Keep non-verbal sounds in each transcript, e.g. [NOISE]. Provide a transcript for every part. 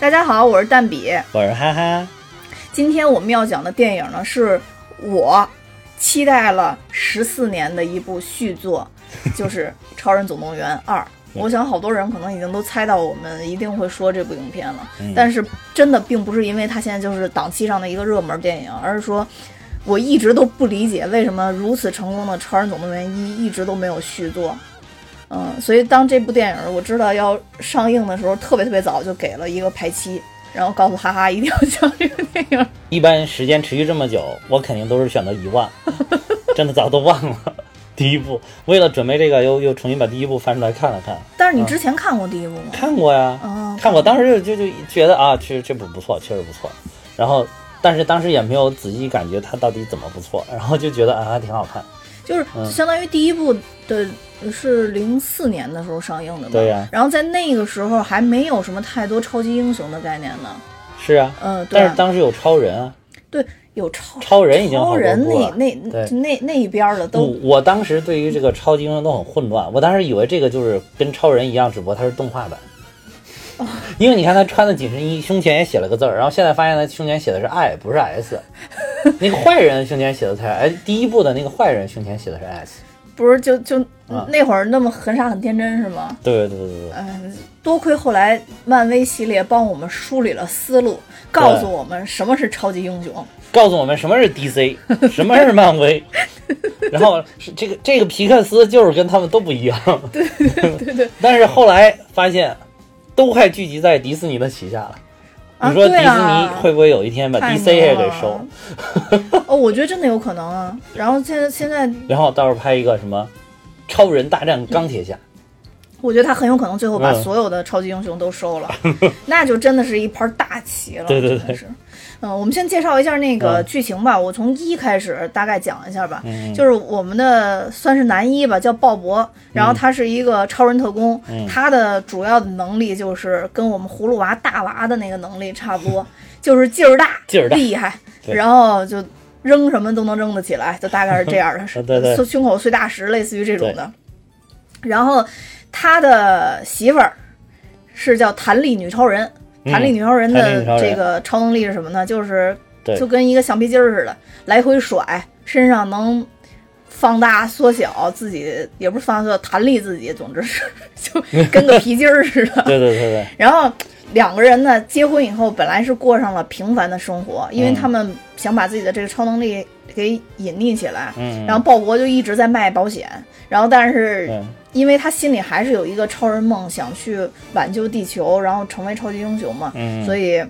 大家好我是蛋比。我是哈哈。今天我们要讲的电影呢是我期待了十四年的一部续作就是超人总动员二。我想好多人可能已经都猜到我们一定会说这部影片了，但是真的并不是因为它现在就是档期上的一个热门电影，而是说我一直都不理解为什么如此成功的《超人总动员一》一直都没有续作。嗯，所以当这部电影我知道要上映的时候，特别特别早就给了一个排期，然后告诉哈哈一定要讲这个电影。[LAUGHS] 一般时间持续这么久，我肯定都是选择遗忘，[LAUGHS] 真的早都忘了。第一部为了准备这个，又又重新把第一部翻出来看了看，但是你之前看过第一部吗？看过呀，哦看过，当时就就就觉得啊，这这部不错，确实不错。然后，但是当时也没有仔细感觉它到底怎么不错，然后就觉得啊，还挺好看。就是嗯相当于第一部的是零四年的时候上映的吧？对呀然后在那个时候还没有什么太多超级英雄的概念呢。是啊，嗯，对但啊是当时有超人啊，对，有超超人已经超人那那那那一边的都我当时对于这个超级英雄都很混乱，我当时以为这个就是跟超人一样，只不过它是动画版。哦因为你看他穿的紧身衣，胸前也写了个字儿，然后现在发现他胸前写的是 I，不是 S。[LAUGHS] 那个坏人胸前写的才哎，第一部的那个坏人胸前写的是 S。不是就就啊那会儿那么很傻很天真是吗？对对对对对，嗯，多亏后来漫威系列帮我们梳理了思路，告诉我们什么是超级英雄。告诉我们什么是 DC，[LAUGHS] 什么是漫威，[LAUGHS] 然后是这个这个皮克斯就是跟他们都不一样。对对对。但是后来发现，都快聚集在迪士尼的旗下了。啊你说迪士尼会不会有一天把 DC 也给收了？[LAUGHS] 哦，我觉得真的有可能啊。然后现在现在，然后到时候拍一个什么超人大战钢铁侠，我觉得他很有可能最后把嗯所有的超级英雄都收了，那就真的是一盘大棋了。对对对是。嗯，我们先介绍一下那个嗯剧情吧。我从一开始大概讲一下吧。嗯就是我们的算是男一吧，叫鲍勃，然后他是一个超人特工，嗯他的主要的能力就是跟我们葫芦娃大娃的那个能力差不多，就是劲儿大，[LAUGHS] 劲儿大厉害，然后就扔什么都能扔得起来，就大概是这样的，[LAUGHS] 是对对胸口碎大石，类似于这种的。然后他的媳妇儿是叫弹力女超人，嗯弹力女超人的这个超能力是什么呢？就是就跟一个橡皮筋儿似的，来回甩，身上能放大缩小自己，也不是放大缩小，弹力自己，总之是 [LAUGHS] 就跟个皮筋儿似的。[LAUGHS] 对对对对，然后两个人呢，结婚以后本来是过上了平凡的生活，因为嗯他们想把自己的这个超能力给隐匿起来。嗯，然后鲍勃就一直在卖保险，然后但是嗯因为他心里还是有一个超人梦，想去挽救地球，然后成为超级英雄嘛，嗯所以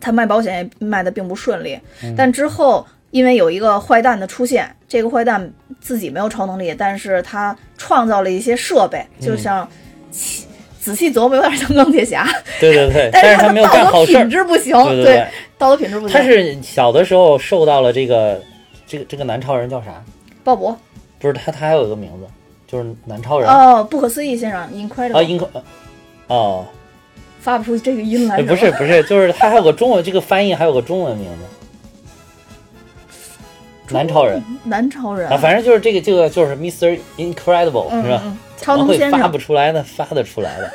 他卖保险也卖的并不顺利。嗯但之后因为有一个坏蛋的出现，这个坏蛋自己没有超能力，但是他创造了一些设备，就嗯像。仔细琢磨，有点像钢铁侠，对 [LAUGHS] 对对，[LAUGHS] 但但是他道德干好事品。质不行，对对对道德品质不行。他是小的时候受到了这个这个这个男超人叫啥？鲍勃不是他，他还有一个名字，就是男超人哦，不可思议先生，incredible，、啊，英克哦，发不出这个音来哎，不是不是，就是他还有个中文，这个翻译还有个中文名字，男超人男超人啊，反正就是这个这个就是 Mr. Incredible 是吧？超能先生不出来呢？发得出来的。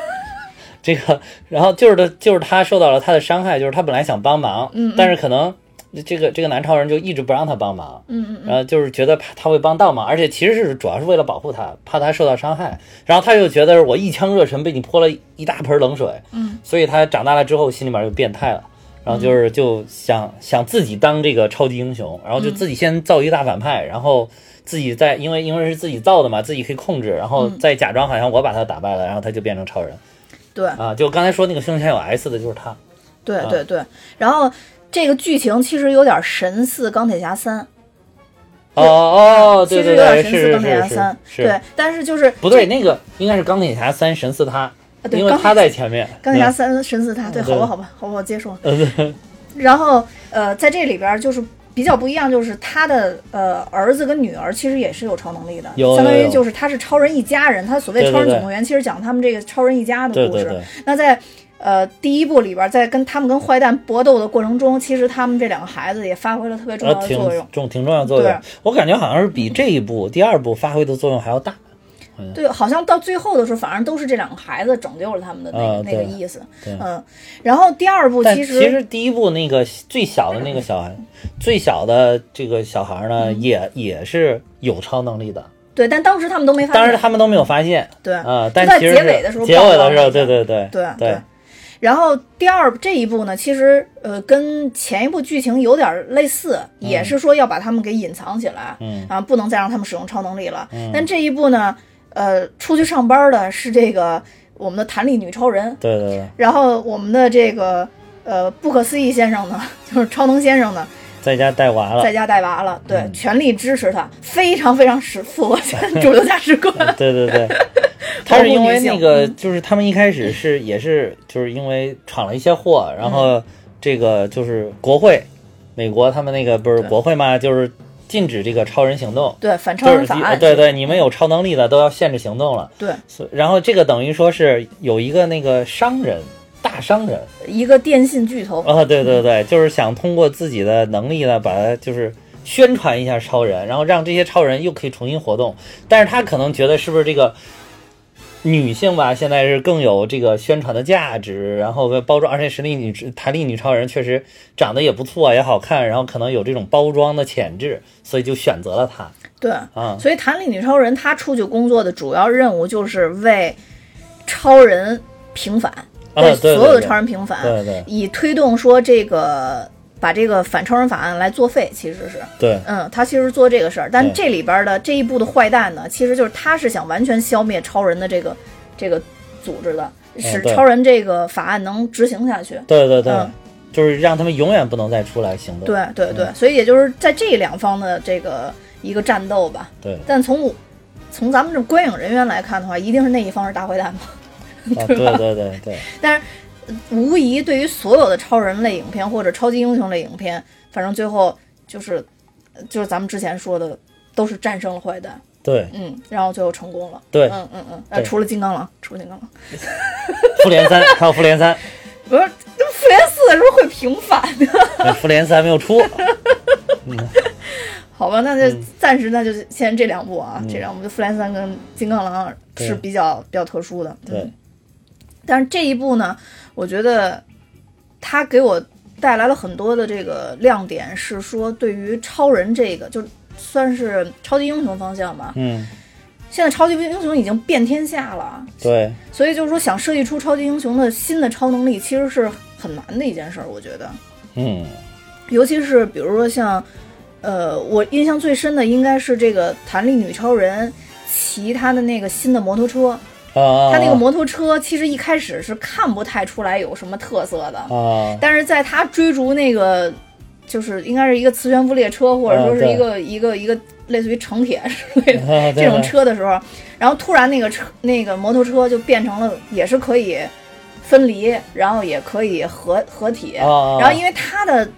这个，然后就是他，就是他受到了他的伤害，就是他本来想帮忙，嗯但是可能这个这个南超人就一直不让他帮忙，嗯嗯嗯，然后就是觉得怕他会帮倒忙，而且其实是主要是为了保护他，怕他受到伤害。然后他又觉得我一腔热忱被你泼了一大盆冷水，嗯，所以他长大了之后心里面就变态了。然后就是就想想自己当这个超级英雄，然后就自己先造一个大反派，然后自己再因为因为是自己造的嘛，自己可以控制，然后再假装好像我把他打败了，然后他就变成超人对啊。就刚才说那个胸前有 S 的就是他，对对对，然后这个剧情其实有点神似钢铁侠三，哦哦，其对对对，实有点神似是钢铁侠是三，是，对，但是就是不对，那个应该是钢铁侠三神似他，因为他在前面。钢铁侠三神似他，对，好吧好吧好吧，我接受。嗯，然后呃，在这里边儿就是比较不一样，就是他的呃儿子跟女儿其实也是有超能力的，有相当于就是他是超人一家人。他所谓超人总动员，其实讲他们这个超人一家的故事。那在呃，第一部里边在跟他们跟坏蛋搏斗的过程中，其实他们这两个孩子也发挥了特别重要的作用。重挺重要的作用。我感觉好像是比这一部第二部发挥的作用还要大。对，好像到最后的时候，反正都是这两个孩子拯救了他们的那个、啊那个意思。嗯，然后第二部其实其实第一部那个最小的那个小孩，最小的这个小孩呢，嗯也也是有超能力的，对，但当时他们都没发现。当时他们都没有发现对啊。但其实是结尾的时候结尾的时候，对对对对对然后第二这一部呢，其实呃跟前一部剧情有点类似，也是说要把他们给隐藏起来，嗯。啊，不能再让他们使用超能力了。嗯。但这一部呢，呃，出去上班的是这个我们的弹力女超人，对对对，然后我们的这个呃不可思议先生呢，[LAUGHS] 就是超能先生呢，在家带娃了。在。家带娃了，对，嗯。全力支持他，非常非常使符合主流价值观。对对对，[LAUGHS] 他是因为那个，嗯就是他们一开始是也是就是因为闯了一些祸，然后这个就是国会，美国他们那个不是国会嘛，就是禁止这个超人行动，对反超人法案，对对，你们有超能力的都要限制行动了。对所然后这个等于说是有一个那个商人，大商人一个电信巨头，啊，对对对，就是想通过自己的能力呢，把它就是宣传一下超人，然后让这些超人又可以重新活动。但是他可能觉得是不是这个女性吧，现在是更有这个宣传的价值，然后包装，而且实力女弹力女超人确实长得也不错，也好看，然后可能有这种包装的潜质，所以就选择了她。对，啊。所以弹力女超人她出去工作的主要任务就是为超人平反，啊为对对。对所有的超人平反，对对。以推动说这个把这个反超人法案来作废，其实是，对嗯，他其实做这个事儿，但这里边的这一部的坏蛋呢，其实就是他是想完全消灭超人的这个这个组织的，使超人这个法案能执行下去。对对对，嗯就是让他们永远不能再出来行动。对对对，嗯所以也就是在这两方的这个一个战斗吧。对但从我从咱们这观影人员来看的话，一定是那一方是大坏蛋嘛。啊，[LAUGHS] 对对对对，但是呃无疑对于所有的超人类影片或者超级英雄类影片，反正最后就是就是咱们之前说的，都是战胜了坏蛋，对。嗯，然后最后成功了。对。嗯嗯嗯，呃，除了金刚狼，除了金刚狼，复联三 [LAUGHS] 还有复联三，不是复联四的时候会平反复联四还没有出。[LAUGHS] 好吧？那就嗯。暂时那就先这两部啊，这两部就复联三跟金刚狼对。是比较比较特殊的。对。嗯，但是这一部呢，我觉得它给我带来了很多的这个亮点，是说对于超人这个就算是超级英雄方向吧。嗯，现在超级英雄已经遍天下了，对所以就是说想设计出超级英雄的新的超能力，其实是很难的一件事儿，我觉得。嗯尤其是比如说像，呃，我印象最深的应该是这个弹力女超人骑她的那个新的摩托车，啊，她那个摩托车其实一开始是看不太出来有什么特色的，啊，但是在他追逐那个。就是应该是一个磁悬浮列车，或者说是一个、一个一个类似于城铁之类的这种车的时候，然后突然那个车那个摩托车就变成了也是可以分离，然后也可以合合体，啊然后因为它的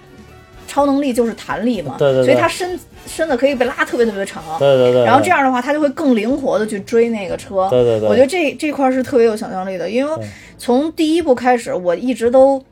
超能力就是弹力嘛，对对对所以它身身子可以被拉特别特别长。对对对，然后这样的话，它就会更灵活的去追那个车。对对对我觉得这这块是特别有想象力的，因为从第一部开始，我一直都，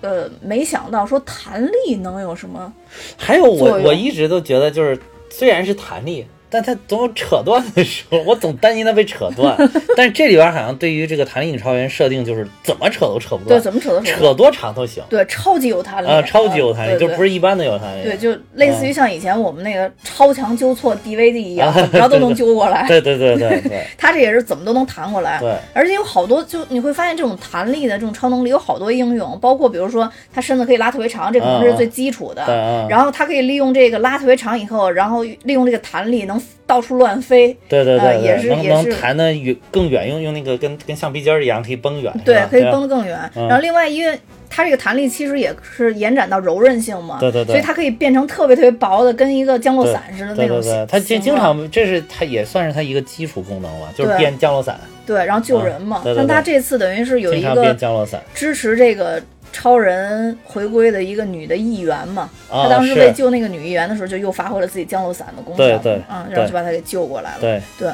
呃，没想到说弹力能有什么。还有我我一直都觉得就是虽然是弹力。但他总有扯断的时候，我总担心它被扯断。[LAUGHS] 但是这里边好像对于这个弹力女超人设定就是怎么扯都扯不断对，怎么扯都扯。多长都行对，超级有弹力啊，超级有弹力，就不是一般的有弹力。对，就类似于像以前我们那个超强纠错 DVD 一样，啊怎么着都能揪过来。对对对对对 [LAUGHS] 它这也是怎么都能弹过来。对而且有好多，就你会发现这种弹力的这种超能力有好多应用，包括比如说他身子可以拉特别长，这可能是最基础的。然后他可以利用这个拉特别长以后，然后利用这个弹力能到处乱飞。对对对对，呃也是也是弹的远更远，用用那个跟跟橡皮筋儿一样可以绷远，对可以吧绷得更远。嗯然后另外，因为它这个弹力其实也是延展到柔韧性嘛，对对对所以它可以变成特别特别薄的，跟一个降落伞似的那种形。对对对，它经经常这是它也算是它一个基础功能了，就是变降落伞，对，然后救人嘛。嗯对对对但它这次等于是有一个降落伞支持这个超人回归的一个女的议员嘛。啊，他当时为救那个女议员的时候，就又发挥了自己降落伞的功效，对对嗯，然后就把她给救过来了。对。对，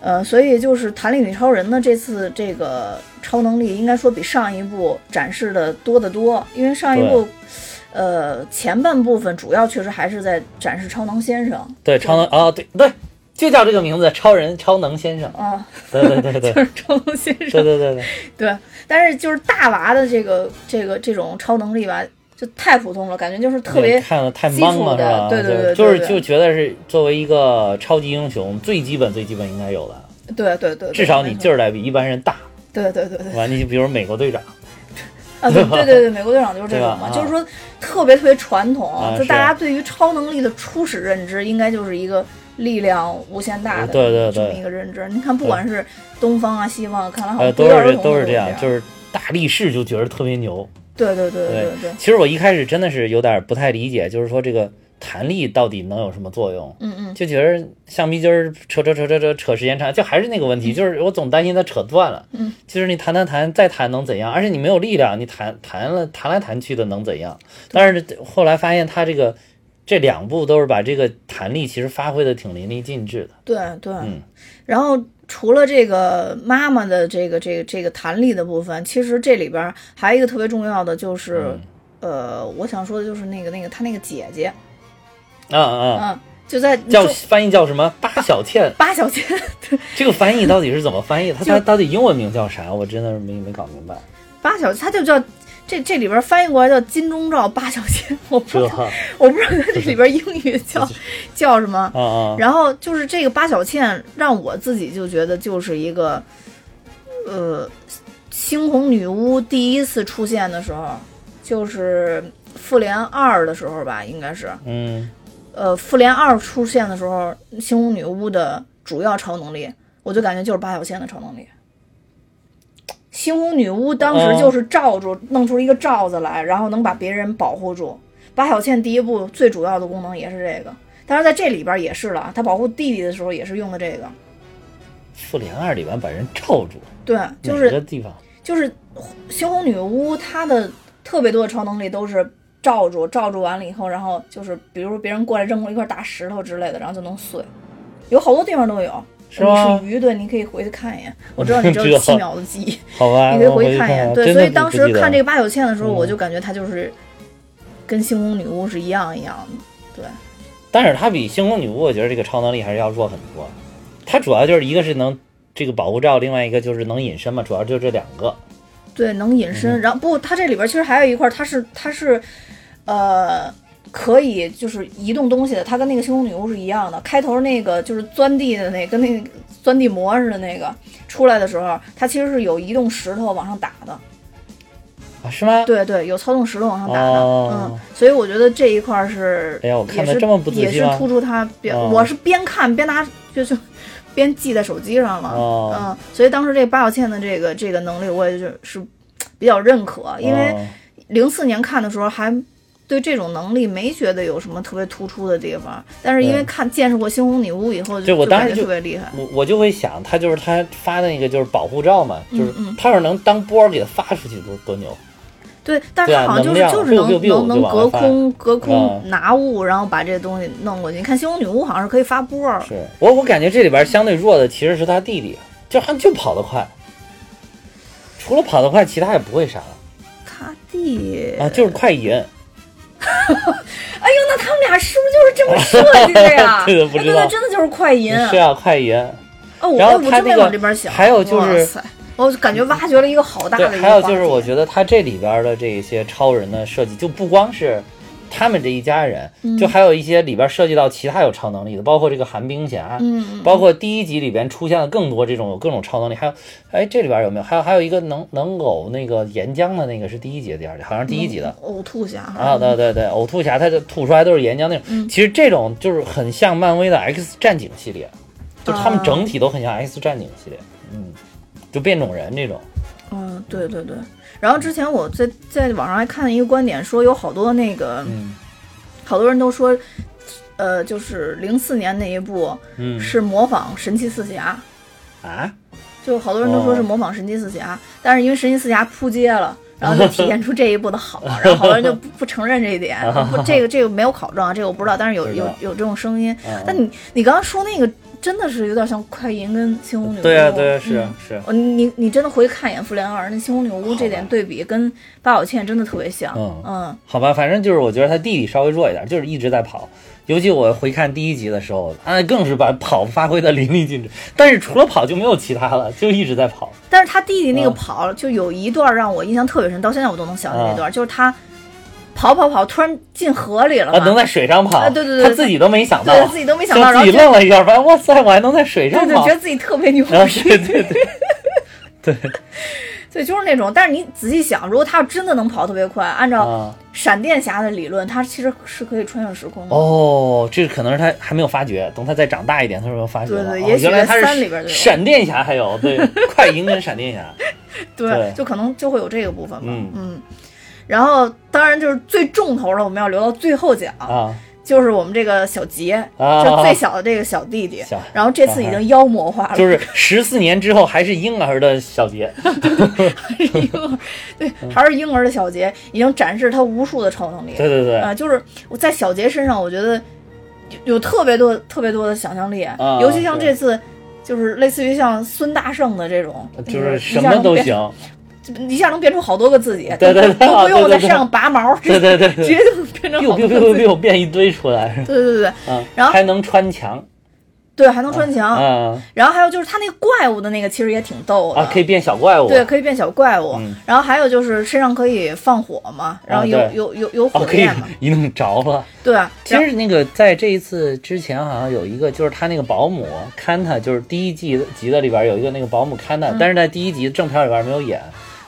呃，所以就是弹力女超人呢，这次这个超能力应该说比上一部展示的多得多，因为上一部，呃，前半部分主要确实还是在展示超能先生。对，超能啊，对对，就叫这个名字，超人超能先生。啊，对对对对。[LAUGHS] 就是超能先生，对对对对，对，但是就是大娃的这个这个这种超能力吧，就太普通了，感觉就是特别看了太懵了，是吧？对对对就是就觉得是作为一个超级英雄，最基本最基本应该有的，对对对，对至少你劲儿得比一般人大，对对对对。完？你就比如美国队长，啊，对对对对，美国队长就是这种嘛，就是说特别特别传统，啊就大家对于超能力的初始认知，应该就是一个力量无限大的对对对这么一个认知。你看，不管是东方啊、西方，看来好呃，像都是不约而同是都是这样，就是大力士就觉得特别牛。对对对对对，其实我一开始真的是有点不太理解，就是说这个弹力到底能有什么作用？嗯嗯，就觉得橡皮筋儿扯扯扯扯扯扯时间长，就还是那个问题，就是我总担心它扯断了。嗯，就是你弹弹弹再弹能怎样？而且你没有力量，你弹弹了弹来弹去的能怎样？但是后来发现它这个这两部都是把这个弹力其实发挥的挺淋漓尽致的。对对。嗯然后除了这个妈妈的这个这个这个弹力的部分，其实这里边还有一个特别重要的就是，嗯呃，我想说的就是那个那个他那个姐姐，啊啊，嗯，就在叫翻译叫什么？八小倩。八小倩，[LAUGHS] 这个翻译到底是怎么翻译？它就它到底英文名叫啥？我真的是没没搞明白。八小，她就叫这这里边翻译过来叫金钟罩八小倩，我不知道，[LAUGHS] 我不知道它这里边英语叫叫什么。啊啊，然后就是这个八小倩，让我自己就觉得就是一个，呃，猩红女巫第一次出现的时候，就是复联二的时候吧，应该是，嗯呃，复联二出现的时候，猩红女巫的主要超能力，我就感觉就是八小倩的超能力。猩红女巫当时就是罩住，弄出一个罩子来，然后能把别人保护住。八小倩第一部最主要的功能也是这个，当然在这里边也是了，她保护弟弟的时候也是用的这个。复联二里边把人罩住，对，就哪是个地方？就是猩红女巫她的特别多的超能力都是罩住，罩住完了以后，然后就是比如说别人过来扔过一块大石头之类的，然后就能碎，有好多地方都有。是吗你是鱼，对，你可以回去看一眼。[LAUGHS] 我知道你只有七秒的记忆，[LAUGHS] 好吧，你可以回回去看一眼。对，所以当时看这个八九千的时候，嗯我就感觉它就是跟星空女巫是一样一样的。对，但是它比星空女巫，我觉得这个超能力还是要弱很多。它主要就是一个是能这个保护罩，另外一个就是能隐身嘛，主要就这两个。对，能隐身。嗯然后不，它这里边其实还有一块，它是它是，呃，可以就是移动东西的。它跟那个星空女巫是一样的。开头那个就是钻地的那，跟那个钻地魔似的那个出来的时候，它其实是有移动石头往上打的。啊，是吗？对对，有操纵石头往上打的。哦嗯，所以我觉得这一块是，哎呀我看得也是这么不仔细也是突出它边，哦我是边看边拿就就边记在手机上了。哦嗯，所以当时这八小倩的这个这个能力，我也就是比较认可，因为哦零四年看的时候还。对这种能力没觉得有什么特别突出的地方，但是因为看见识过猩红女巫以后，就就我当时就特别厉害。我我就会想，他就是他发的那个就是保护罩嘛，就是嗯他要是能当波儿给他发出去，多多牛！对，但是对啊它好像就是就是能能能隔空隔空嗯拿物，然后把这东西弄过去。你看猩红女巫好像是可以发波儿，是我我感觉这里边相对弱的其实是他弟弟，就好像就跑得快，除了跑得快，其他也不会啥了他弟啊，就是快银。[LAUGHS] 哎呦，那他们俩是不是就是这么设计的呀？[LAUGHS] 这个不知道哎那真的就是快银。是啊，快银。哦，我然后我真没他那个往这边想。还有就是我感觉挖掘了一个好大的一，个还有就是我觉得他这里边的这些超人的设计，就不光是他们这一家人，嗯就还有一些里边涉及到其他有超能力的，包括这个寒冰侠，嗯，包括第一集里边出现了更多这种有各种超能力，还有，哎，这里边有没有？还有还有一个能能呕那个岩浆的那个是第一集的第二集，好像是第一集的。呕吐侠啊，对对对，呕吐侠他就吐出来都是岩浆那种。嗯其实这种就是很像漫威的 X 战警系列，就他们啊整体都很像 X 战警系列，嗯，就变种人这种。嗯，对对对。然后之前我在在网上还看了一个观点，说有好多那个嗯。好多人都说，呃，就是零四年那一部嗯。是模仿神奇四侠，啊，就好多人都说是哦模仿神奇四侠，但是因为神奇四侠扑街了。然后就体现出这一部的好，[LAUGHS] 然后好多人就不不承认这一点，[LAUGHS] 不，这个这个没有考证啊，这个我不知道，但是有有有这种声音。嗯。但你你刚刚说那个真的是有点像快银跟猩红女巫。对啊，对啊，是嗯是，哦，你你真的回去看一眼《复联二》，那猩红女巫这点对比跟八宝倩真的特别像。嗯嗯好吧，反正就是我觉得他弟弟稍微弱一点，就是一直在跑。尤其我回看第一集的时候，啊，更是把跑发挥的淋漓尽致。但是除了跑就没有其他了，就一直在跑。但是他弟弟那个嗯跑，就有一段让我印象特别深，到现在我都能想起那段，就是他跑跑跑，突然进河里了啊，能在水上跑，啊对对对他自己都没想到，对自己都没想到就自己然后愣了一下，发现哇塞，我还能在水上对对，跑。觉，得自己特别牛逼。对对对。[LAUGHS] 对。对，就是那种。但是你仔细想，如果他要真的能跑特别快，按照啊，闪电侠的理论，他其实是可以穿越时空的。哦，这可能是他还没有发觉，等他再长大一点，他说发觉了，哦对对也许在原来他是三里边闪电侠，还有对快银跟闪电侠，对，对。就可能就会有这个部分吧。嗯然后当然就是最重头的，我们要留到最后讲，啊。就是我们这个小杰，啊。就最小的这个小弟弟。然后这次已经妖魔化了，就是十四年之后还是婴儿的小杰，还是婴儿，对，还是婴儿的小杰，已经展示他无数的超能力。对对对，啊，就是我在小杰身上，我觉得有有特别多、特别多的想象力，啊尤其像这次，就是类似于像孙大圣的这种，就是什么都行，一下能变出好多个自己，对对对都不用在身上拔毛，对对对对 [LAUGHS] 直接就变成好多个自变一堆出来，对对对对啊，然后还能穿墙，对，还能穿墙。啊然后还有就是他那个怪物的那个，其实也挺逗的。啊，可以变小怪物，对，可以变小怪物。嗯然后还有就是身上可以放火嘛，然后有、有有有火焰嘛。一弄着了。对，啊其实那个在这一次之前，好像有一个，就是他那个保姆看他，就是第一季集的里边有一个那个保姆看他，但是在第一集正片里边没有演。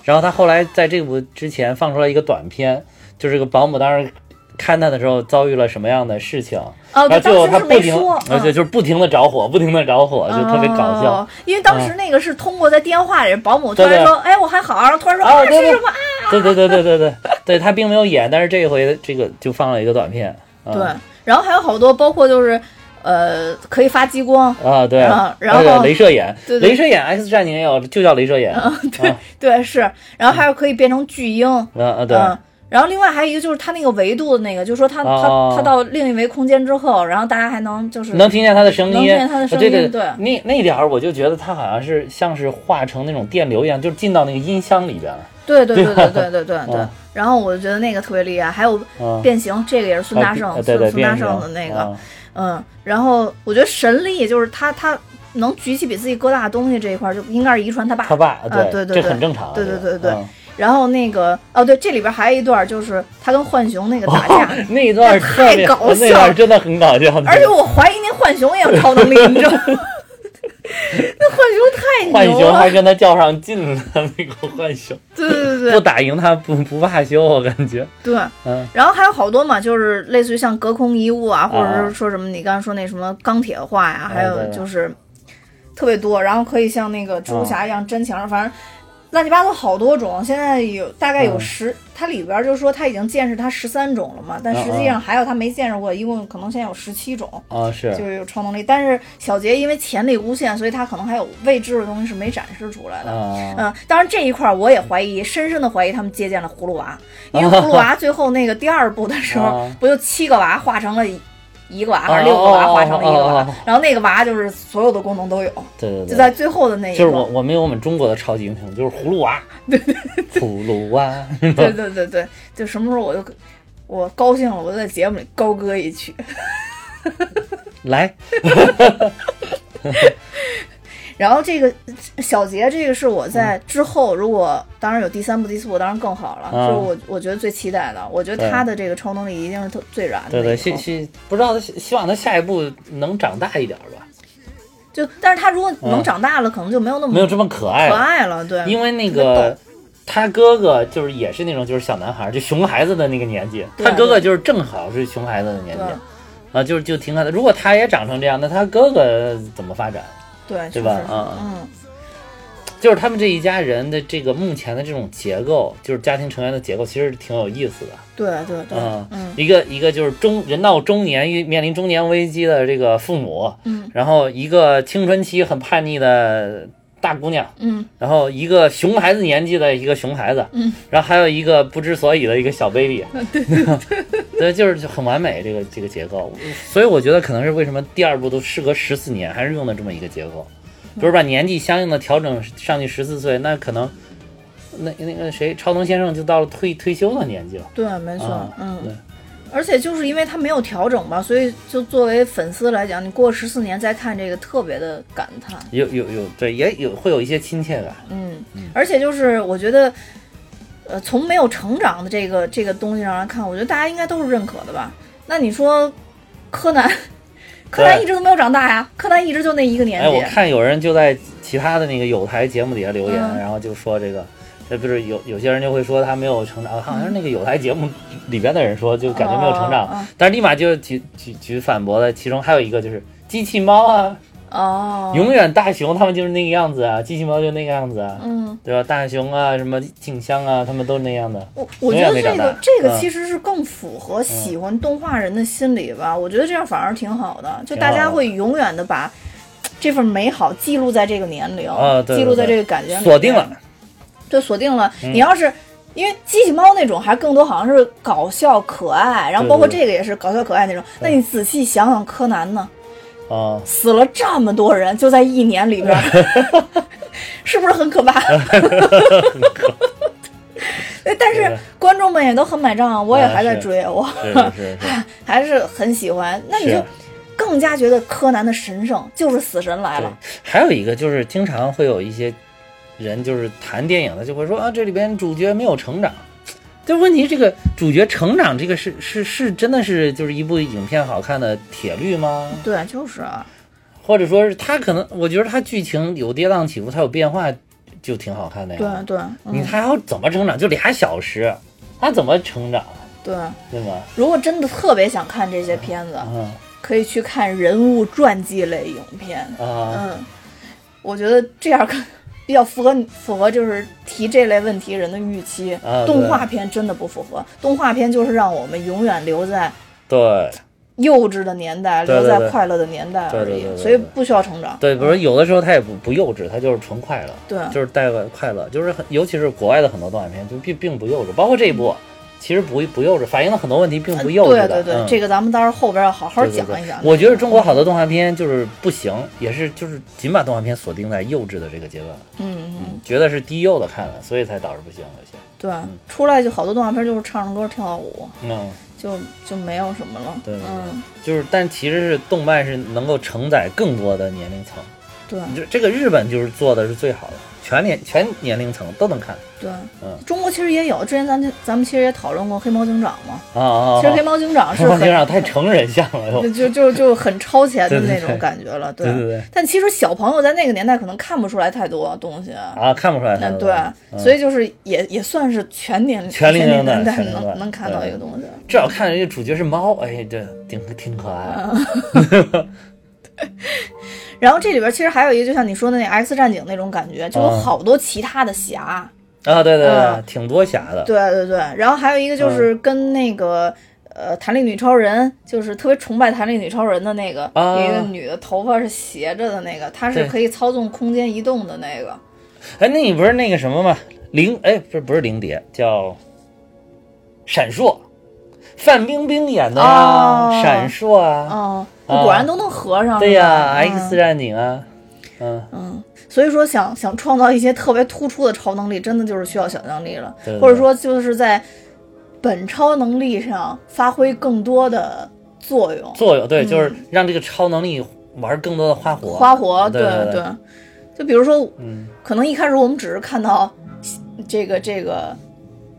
然后他后来在这部之前放出来一个短片，就是这个保姆当时看他的时候遭遇了什么样的事情，哦，然对，后最后他当时是没不停，说，而且嗯就是不停的着火，不停的着火，就特别搞笑哦。因为当时那个是通过在电话里，保姆突对对然说：“哎，我还好。”然后突然说：“啊，是什么啊对对对对对对 [LAUGHS] 对，他并没有演，但是这一回这个就放了一个短片。？”啊对，然后还有好多，包括就是呃，可以发激光，啊，对，啊然后那个镭射眼，对对。镭射眼 X 战警也有，就叫镭射眼。啊。对，是，然后还有可以变成巨婴，啊啊，对，嗯。然后另外还有一个就是他那个维度的那个，就是说他哦。他他到另一维空间之后，然后大家还能就是能听见他的声音，能听见他的声对对音对。那那点儿我就觉得他好像是像是化成那种电流一样，就是进到那个音箱里边了。对对对对对对对对对。嗯。[LAUGHS] 然后我就觉得那个特别厉害，还有嗯，变形，这个也是孙大啊圣，对对，孙孙大圣的那个，啊嗯。然后我觉得神力就是他他能举起比自己个大的东西这一块，就应该是遗传他爸。他爸，啊对对这对很正常。对对对对嗯然后那个哦对，这里边还有一段就是他跟浣熊那个打架，[LAUGHS] 那一段太搞那笑段真的很搞笑。[LAUGHS] 而且我怀疑那浣熊也有超能力，你知道吗？[LAUGHS] 那浣熊太浣牛了，熊还跟他较上劲了，[LAUGHS] 那个浣熊对对对不打赢他不不罢休，我感觉。对。嗯，然后还有好多嘛，就是类似于像隔空遗物啊，或者啊是说什么你刚才说那什么钢铁化呀，还有就是特别多，然后可以像那个蜘蛛侠一样粘墙上，反正乱七八糟好多种。现在有大概有嗯十，它里边就说它已经见识它十三种了嘛，但实际上还有它没见识过，一共可能现在有十七种。啊是就是有超能力，但是小杰因为潜力无限，所以他可能还有未知的东西是没展示出来的。啊嗯，当然这一块儿我也怀疑，深深的怀疑他们借鉴了葫芦娃，因为 [LAUGHS] 葫芦娃最后那个第二部的时候，啊不就七个娃化成了一一个娃，还哦是六个娃化成了一个娃。然后那个娃就是所有的功能都有，对对对，就在最后的那一个。就是我刻。我们有我们中国的超级英雄，就是葫芦娃，对 [LAUGHS] 对葫芦娃，对对对对，就什么时候我就我高兴了，我就在节目里高歌一曲。来，[LAUGHS] 然后这个小杰，这个是我在之后，如果当然有第三部、第四部，当然更好了，啊就是我我觉得最期待的。我觉得他的这个超能力一定是特最燃的对对，希希不知道他希希望他下一步能长大一点吧，就，但是他如果能长大了，可能就没有那么没有这么可爱。可，爱了。对，因为那个他哥哥就是也是那种就是小男孩，就熊孩子的那个年纪，他哥哥就是正好是熊孩子的年纪。啊，就是就挺可爱的。如果他也长成这样，那他哥哥怎么发展？对对吧？嗯嗯，就是他们这一家人的这个目前的这种结构，就是家庭成员的结构，其实挺有意思的。对对对，嗯嗯。一个一个就是中人到中年面临中年危机的这个父母，嗯。然后一个青春期很叛逆的大姑娘，嗯，然后一个熊孩子年纪的一个熊孩子，嗯，然后还有一个不知所以的一个小 baby，[LAUGHS] 对对 [LAUGHS] 对，就是很完美这个这个结构，所以我觉得可能是为什么第二部都时隔十四年还是用的这么一个结构，比如把年纪相应的调整上去十四岁，那可能那那个谁超能先生就到了退退休的年纪了，对，没错，啊对。嗯。而且就是因为它没有调整吧，所以就作为粉丝来讲，你过十四年再看这个，特别的感叹。有有有对也有会有一些亲切感，嗯，而且就是我觉得，呃，从没有成长的这个这个东西上来看，我觉得大家应该都是认可的吧。那你说，柯南，[LAUGHS] 柯南一直都没有长大呀，柯南一直就那一个年哎，我。看有人就在其他的那个有台节目底下留言，嗯然后就说这个，这不是有有些人就会说他没有成长，好像是那个有台节目里边的人说，就感觉没有成长，但是立马就举举举反驳的，其中还有一个就是机器猫啊，哦，永远大雄他们就是那个样子啊，机器猫就那个样子啊，嗯，对吧？大雄啊，什么静香啊，他们都是那样的，我我觉得这个这个其实是更符合喜欢动画人的心理吧。我觉得这样反而挺好的，就大家会永远的把这份美好记录在这个年龄，啊对对记录在这个感觉里锁定了。面，对，锁定了。嗯你要是因为机器猫那种，还更多好像是搞笑可爱，然后包括这个也是搞笑可爱那种。那你仔细想想，柯南呢，啊，死了这么多人，就在一年里边儿，[LAUGHS] 是不是很可怕？[LAUGHS] 对但是对观众们也都很买账，我也还在追，我是是是是。[LAUGHS] 还是很喜欢。那你就是更加觉得柯南的神圣就是死神来对了。，还有一个就是经常会有一些人就是谈电影的就会说啊，这里边主角没有成长。就问题，这个主角成长这个是是是真的是就是一部影片好看的铁律吗？对，就是啊，或者说是他可能，我觉得他剧情有跌宕起伏，他有变化，就挺好看的呀。对对，嗯，你还要怎么成长？就俩小时，他怎么成长？对。对吗？如果真的特别想看这些片子，嗯可以去看人物传记类影片。啊，嗯，我觉得这样看比较符合符合就是提这类问题人的预期。啊动画片真的不符合，动画片就是让我们永远留在对幼稚的年代，留在快乐的年代而已，所以不需要成长。对，比如有的时候他也不不幼稚，他就是纯快乐。对就是带个快乐，就是很，尤其是国外的很多动画片，就并并不幼稚，包括这一部，其实不不幼稚，反映了很多问题，并不幼稚对的。对对，嗯。这个咱们到时候后边要好好对对对讲一讲。我觉得中国好多动画片就是不行，也是就是仅把动画片锁定在幼稚的这个阶段，嗯嗯，觉得是低幼的看了，所以才导致不行有些。对，出来就好多动画片就是唱唱歌跳跳舞，嗯，就就没有什么了。对对对。嗯，就是，但其实是动漫是能够承载更多的年龄层，对。就这个日本就是做的是最好的，全年全年龄层都能看。对，嗯中国其实也有，之前咱们咱们其实也讨论过黑猫警长嘛。啊啊！其实黑猫警长是黑猫警长太成人像了，又就就就就很超前的对对那种感觉了，对对对但其实小朋友在那个年代可能看不出来太多东西。啊，看不出来对，嗯所以就是也也算是全年全龄年龄段能能看到一个东西。至少看人家主角是猫，哎，这挺挺可爱。[LAUGHS] 嗯然后这里边其实还有一个，就像你说的那 X 战警那种感觉，就有嗯好多其他的侠。啊，对对对，嗯挺多侠的。对对对，然后还有一个嗯就是跟那个。呃，弹力女超人就是特别崇拜弹力女超人的那个，一个女的头发是斜着的那个，她是可以操纵空间移动的那个。哎，那你不是那个什么吗？灵，哎，不是不是灵蝶，叫闪烁，范冰冰演的啊，哦闪烁啊，哦，啊果然都能合上。对呀，X 战警啊，嗯，嗯，所以说想想创造一些特别突出的超能力，真的就是需要想象力了，对对或者说就是在本超能力上发挥更多的作用。作用对，就是让这个超能力玩更多的花活，嗯花活，对对对，就比如说，嗯，可能一开始我们只是看到这个这个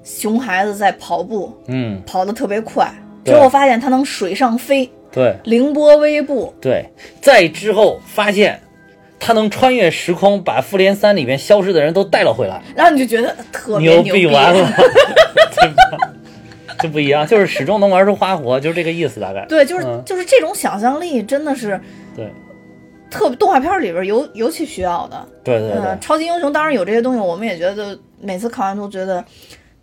熊孩子在跑步，嗯，跑得特别快，对。之后发现他能水上飞，对凌波微步，对，再之后发现。他能穿越时空，把复联三里面消失的人都带了回来，然后你就觉得特别牛逼，完了，[LAUGHS] 对吧？就不一样，[LAUGHS] 就是始终能玩出花活，就是这个意思，大概。对，就是、嗯就是这种想象力真的是对特动画片里边尤尤其需要的。对对对嗯，，超级英雄当然有这些东西，我们也觉得每次看完都觉得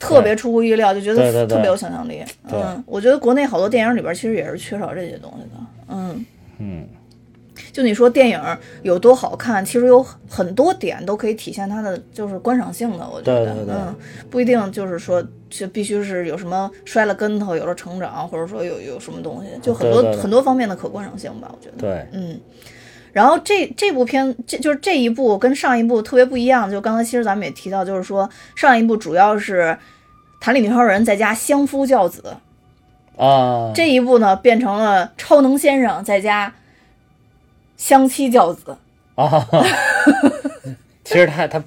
特别出乎意料，就觉得特别有想象力。嗯，我觉得国内好多电影里边其实也是缺少这些东西的。嗯，嗯，就你说电影有多好看，其实有很多点都可以体现它的就是观赏性的。我觉得，对对对嗯，不一定就是说就必须是有什么摔了跟头有了成长，或者说有有什么东西，就很多很多方面的可观赏性吧。我觉得，对，嗯。然后这这部片，这就是这一部跟上一部特别不一样。就刚才其实咱们也提到，就是说上一部主要是谭力女超人在家相夫教子，啊，这一部呢变成了超能先生在家相妻教子。啊，[LAUGHS] 其实他他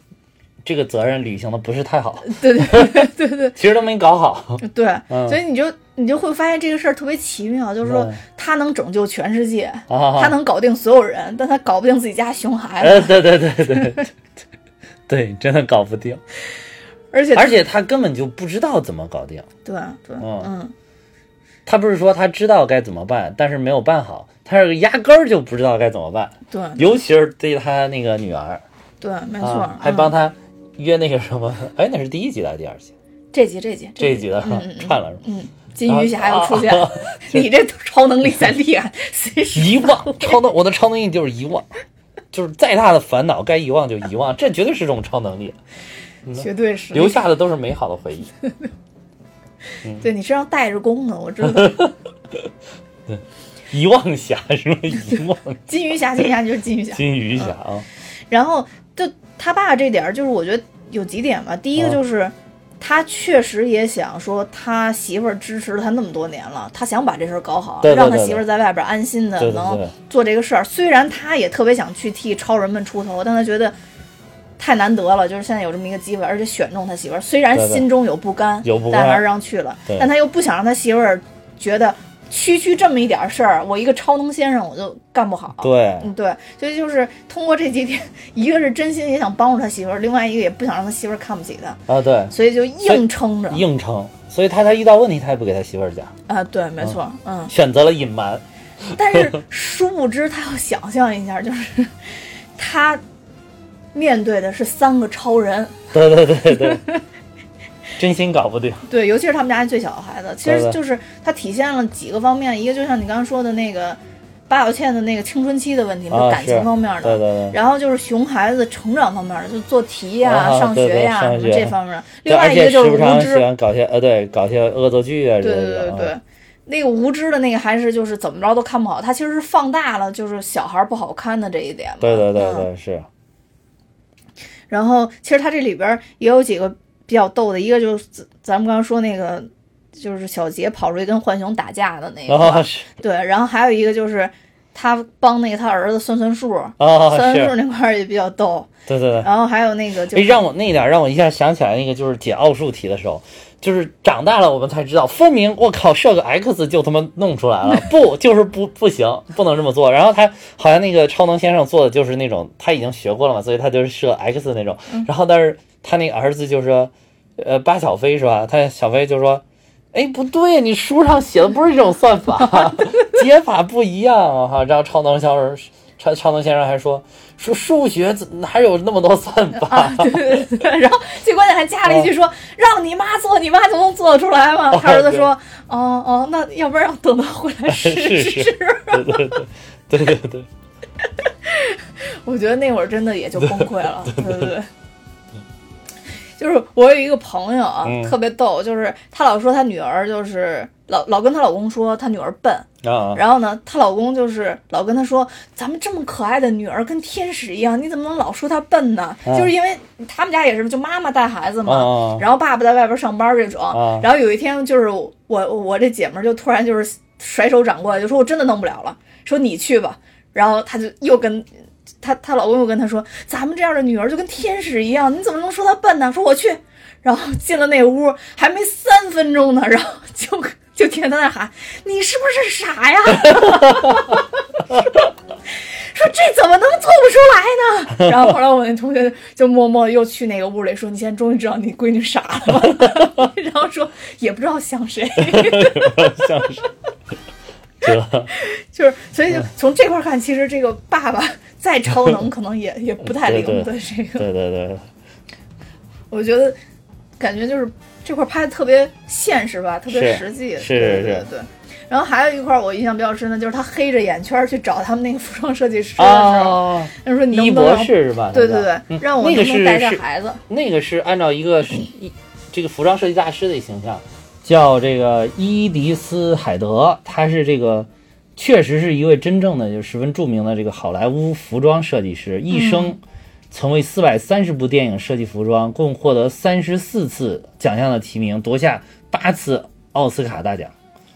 这个责任履行的不是太好，[LAUGHS] 对对对对对 [LAUGHS] 其实都没搞好。[LAUGHS] 对，嗯所以你就你就会发现这个事儿特别奇妙，就是说嗯他能拯救全世界，啊，他能搞定所有人，但他搞不定自己家熊孩呃，子，对对对对对对，真的搞不定，而且而且他根本就不知道怎么搞定。对对嗯嗯他不是说他知道该怎么办，但是没有办好，他是压根儿就不知道该怎么办，对尤其是对他那个女儿，对，没错啊，，还帮嗯他约那个什么，[LAUGHS] 哎，那是第一集还是第二集？这集这集这一集的是吧串了是吧？嗯，金鱼侠又出现了，[LAUGHS] 你这超能力才厉害，[LAUGHS] 随时遗忘超能，我的超能力就是遗忘，就是再大的烦恼该遗忘就遗忘，这绝对是种超能力，绝对是留下的都是美好的回忆。对你身上带着功呢，我知道。遗忘侠是吗？遗忘金鱼侠，金鱼侠就是金鱼侠。金鱼侠啊，然后就他爸这点儿，就是我觉得有几点吧。第一个啊就是。他确实也想说，他媳妇儿支持了他那么多年了，他想把这事儿搞好，对对对让他媳妇儿在外边安心的能做这个事儿。虽然他也特别想去替超人们出头，但他觉得太难得了，就是现在有这么一个机会，而且选中他媳妇儿，虽然心中有不甘，有不甘但还是让去了。但他又不想让他媳妇儿觉得区区这么一点事儿，我一个超能先生我就干不好。对嗯，对，所以就是通过这几点，一个是真心也想帮助他媳妇儿，另外一个也不想让他媳妇儿看不起他，啊对，所以就硬撑着。硬撑，所以他才遇到问题他也不给他媳妇儿讲，啊，对，没错，嗯。选择了隐瞒。但是殊不知，他要想象一下，就是 [LAUGHS] 他面对的是三个超人，对对对对，真心搞不定。对，尤其是他们家最小的孩子，其实就是他体现了几个方面，一个就像你刚刚说的那个八小倩的那个青春期的问题感情方面的，对对对然后就是熊孩子成长方面的，就做题呀、啊上学呀、什么这方面的。另外一个就是无知，欢搞些呃，对，搞些恶作剧啊之对。对对对啊，那个无知的那个还是就是怎么着都看不好，他其实是放大了就是小孩不好看的这一点嘛。对对对嗯对，是。然后其实他这里边儿也有几个比较逗的，一个就是咱咱们刚刚说那个，就是小杰跑出去跟浣熊打架的那个，对，然后还有一个就是他帮那个他儿子算算数，啊算算数，那块儿也比较逗。对对对。然后还有那个就哎，让我那一点让我一下想起来那个就是解奥数题的时候，就是长大了我们才知道，分明我靠设个 x 就他妈弄出来了，不就是不不行，不能这么做。然后他好像那个超能先生做的就是那种他已经学过了嘛，所以他就是设 x 那种。嗯然后但是他那个儿子就说，呃，巴小飞是吧？他小飞就说。哎，不对，你书上写的不是这种算法，[LAUGHS] 解法不一样啊！哈，然后超能先生，超超能先生还说说数学怎哪有那么多算法？啊，对对对，然后最关键还加了一句哦说、让你妈做，你妈就能做得出来吗？他儿子说哦哦，那要不然等他回来 [LAUGHS] 试试。对对对对对对，[LAUGHS] 我觉得那会儿真的也就崩溃了，对对对。就是我有一个朋友啊，嗯。特别逗，就是她老说她女儿就是老老跟她老公说她女儿笨，啊，然后呢，她老公就是老跟她说，咱们这么可爱的女儿跟天使一样，你怎么能老说她笨呢？啊就是因为他们家也是，就妈妈带孩子嘛，啊然后爸爸在外边上班这种，啊。然后有一天就是我我这姐们儿就突然就是甩手掌过来，就说我真的弄不了了，说你去吧，然后她就又跟。她她老公又跟她说：“咱们这样的女儿就跟天使一样，你怎么能说她笨呢？”说我去，然后进了那屋，还没三分钟呢，然后就 [LAUGHS] 就听见她在那喊：“你是不是傻呀？” [LAUGHS] 说这怎么能做不出来呢？然后后来我那同学就默默又去那个屋里说：“你现在终于知道你闺女傻了吗？” [LAUGHS] 然后说也不知道像谁，像是这就是所以就从这块儿看，其实这个爸爸再 [LAUGHS] 超能，可能也也不太灵。对对这个，对对对，[LAUGHS] 我觉得感觉就是这块儿拍的特别现实吧，特别实际。是对对是对。然后还有一块儿我印象比较深的就是他黑着眼圈儿去找他们那个服装设计师的时候，哦，他说你博不能让士是吧？对对对，嗯让我那个是能不能带下是孩子？那个是按照一个这个服装设计大师的形象，叫这个伊迪丝·海德，他是这个确实是一位真正的就十分著名的这个好莱坞服装设计师，一嗯。生曾为四百三十部电影设计服装，共获得三十四次奖项的提名，夺下八次奥斯卡大奖。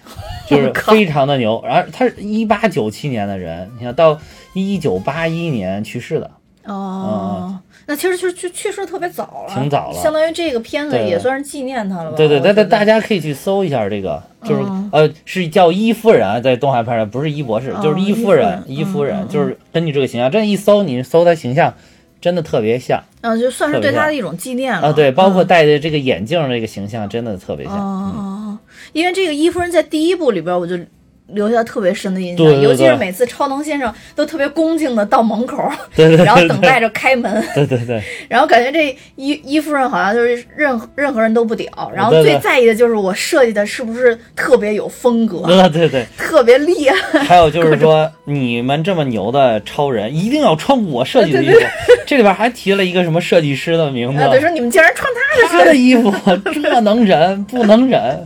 [LAUGHS] 就是非常的牛，然后他是一八九七年的人，你看到一九八一年去世的，哦，那其实就是去去世特别早了，挺早了相当于这个片子也算是纪念他了吧？对对，但但大家可以去搜一下这个，就是、嗯呃，是叫伊夫人啊，在动画片上不是伊博士，哦就是伊夫人，伊夫人就是根据这个形象，这一搜你搜他形象，真的特别像嗯，就算是对他的一种纪念了啊，对，包括嗯戴的这个眼镜儿这个形象，真的特别像。哦嗯哦哦，因为这个伊夫人在第一部里边，我就留下特别深的印象，对对对尤其是每次超能先生都特别恭敬的到门口，[LAUGHS] 对对对 [LAUGHS] 然后等待着开门，[LAUGHS] 对对对，然后感觉这伊伊夫人好像就是任何任何人都不屌，然后最在意的就是我设计的是不是特别有风格，对对对，特别厉害。还有就是说，你们这么牛的超人，一定要穿我设计的衣服。这里边还提了一个什么设计师的名字啊，，对，说你们竟然穿他的他的衣服，这能忍不能忍？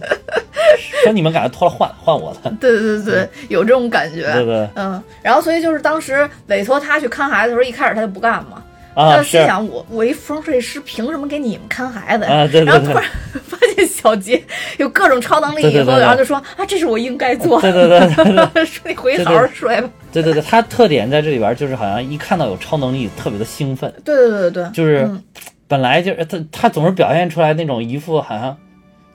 [LAUGHS] 说你们给他脱了换换我的，[LAUGHS] 对对对，有这种感觉。对对嗯，然后所以就是当时委托他去看孩子的时候，一开始他就不干嘛，他心想我我一服装设计师凭什么给你们看孩子呀？啊，对对对然后突然 [LAUGHS] 发现小杰有各种超能力以后，对对对对然后就说啊，这是我应该做的。对对对对对说你回去好好睡吧。对对对，他特点在这里边就是好像一看到有超能力特别的兴奋，对对对对对，就是嗯本来就是他他总是表现出来那种一副好像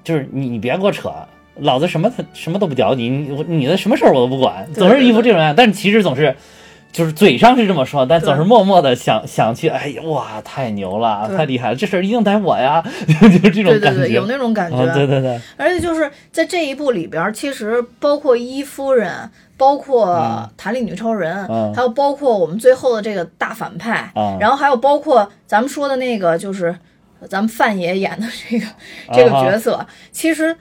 就是你你别给我扯。老子什么什么都不屌你，你你的什么事儿我都不管，总是一副这种样，但是其实总是，就是嘴上是这么说，但总是默默的想想去，哎呀哇，太牛了，太厉害了，这事儿一定得我呀，[LAUGHS] 就是这种感觉，对对对，有那种感觉。啊，对对对，而且就是在这一部里边，其实包括伊夫人，包括弹力女超人，嗯。还有包括我们最后的这个大反派，啊。然后还有包括咱们说的那个，就是咱们范爷演的这个这个角色，其实。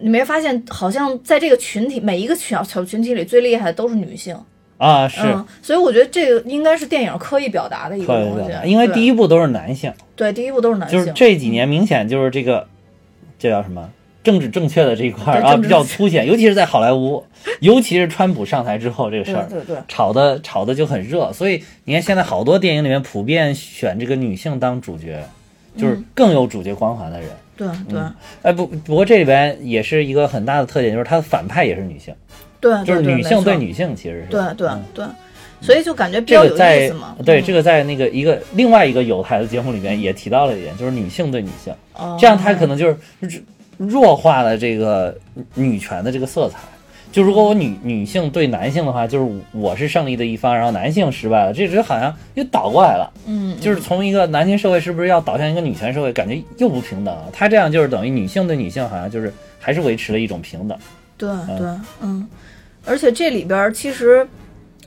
你没发现，好像在这个群体每一个小小群体里，最厉害的都是女性。啊是。嗯，所以我觉得这个应该是电影刻意表达的一个东西因为第一部都是男性，对第一部都是男性，就是这几年明显就是这个，这叫什么政治正确的这一块儿啊比较凸显，尤其是在好莱坞，尤其是川普上台之后这个事儿，对对对，炒的炒的就很热，所以你看现在好多电影里面普遍选这个女性当主角，就是嗯更有主角光环的人。对对。哎不，不过这里边也是一个很大的特点，就是他的反派也是女性，对，就是女性对女性其实是对对嗯。对，所以就感觉比较有意思嘛。对嗯。这个在那个一个另外一个有台的节目里面也提到了一点，就是女性对女性，哦。这样她可能就是弱化了这个女权的这个色彩。就如果我女女性对男性的话，就是我是胜利的一方，然后男性失败了，这只好像又倒过来了。嗯，就是从一个男性社会是不是要导向一个女权社会，感觉又不平等了。他这样就是等于女性对女性好像就是还是维持了一种平等。对对，嗯，而且这里边其实，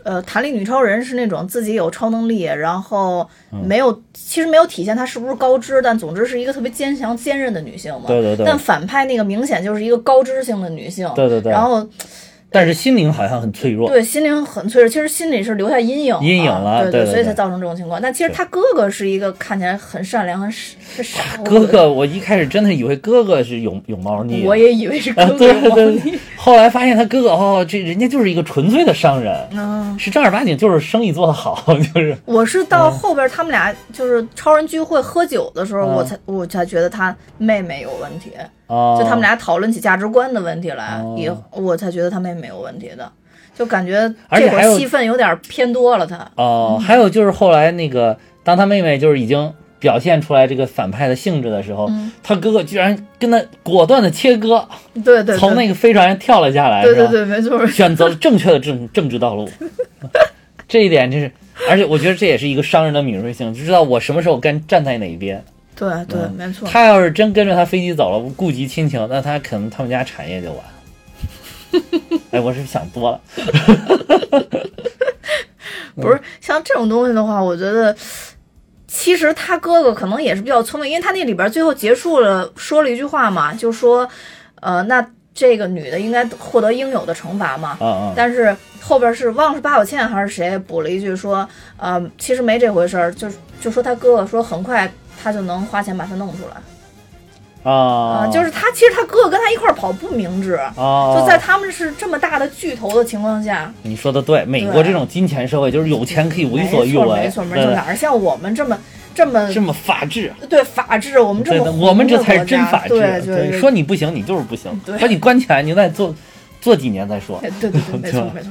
呃，弹力女超人是那种自己有超能力，然后嗯没有，其实没有体现她是不是高知，但总之是一个特别坚强坚韧的女性嘛。对对对但反派那个明显就是一个高知性的女性。对对对然后但是心灵好像很脆弱。对心灵很脆弱，其实心里是留下阴影阴影了对对所以才造成这种情况。但其实他哥哥是一个看起来很善良、很傻哥哥，我一开始真的以为哥哥是有有猫腻，我也以为是啊，哥哥有猫腻，后来发现他哥哥哦，这人家就是一个纯粹的商人，嗯，是正儿八经就是生意做得好，[LAUGHS] 就是。我是到后边他们俩就是超人聚会喝酒的时候，嗯。我才我才觉得他妹妹有问题，哦，就他们俩讨论起价值观的问题来，哦。也我才觉得他妹妹有问题的，就感觉这会而且还有儿戏份有点偏多了他。哦，还有就是后来那个，当他妹妹就是已经表现出来这个反派的性质的时候，嗯。他哥哥居然跟他果断的切割，对对，对。从那个飞船上跳了下来，对对对，没错，选择了正确的政政治道路，[LAUGHS] 这一点就是，而且我觉得这也是一个商人的敏锐性，就知道我什么时候该站在哪一边。对对嗯没错。他要是真跟着他飞机走了，顾及亲情，那他可能他们家产业就完了。哎，我是想多了。[LAUGHS] 不是像这种东西的话，我觉得其实他哥哥可能也是比较聪明，因为他那里边最后结束了说了一句话嘛，就说，呃，那这个女的应该获得应有的惩罚嘛。嗯嗯，但是后边是忘了是八宝倩还是谁补了一句说，呃，其实没这回事儿，就就说他哥哥说很快他就能花钱把他弄出来。啊。啊、就是他其实他哥哥跟他一块儿跑不明智，啊，就在他们是这么大的巨头的情况下，你说的对，美国这种金钱社会就是有钱可以为所欲为，错没错没错，对。对哪儿像我们这么这么这么法治。对法治，我们这，么我们这才是真法治。对对对，说你不行，你就是不行对，把你关起来，你再做做几年再说。[LAUGHS] 对对对，[LAUGHS] 没错没错，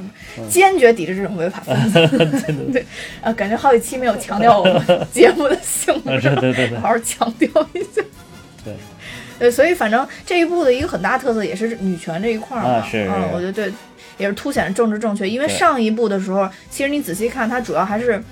坚决抵制这种违法 [LAUGHS] 分子。对啊，感觉好几期没有强调我们节目的性啊，质对，对对对好好强调一下。对，对，所以反正这一部的一个很大特色也是女权这一块儿嘛，啊是是嗯，我觉得对，也是凸显政治正确。因为上一部的时候，其实你仔细看，它主要还是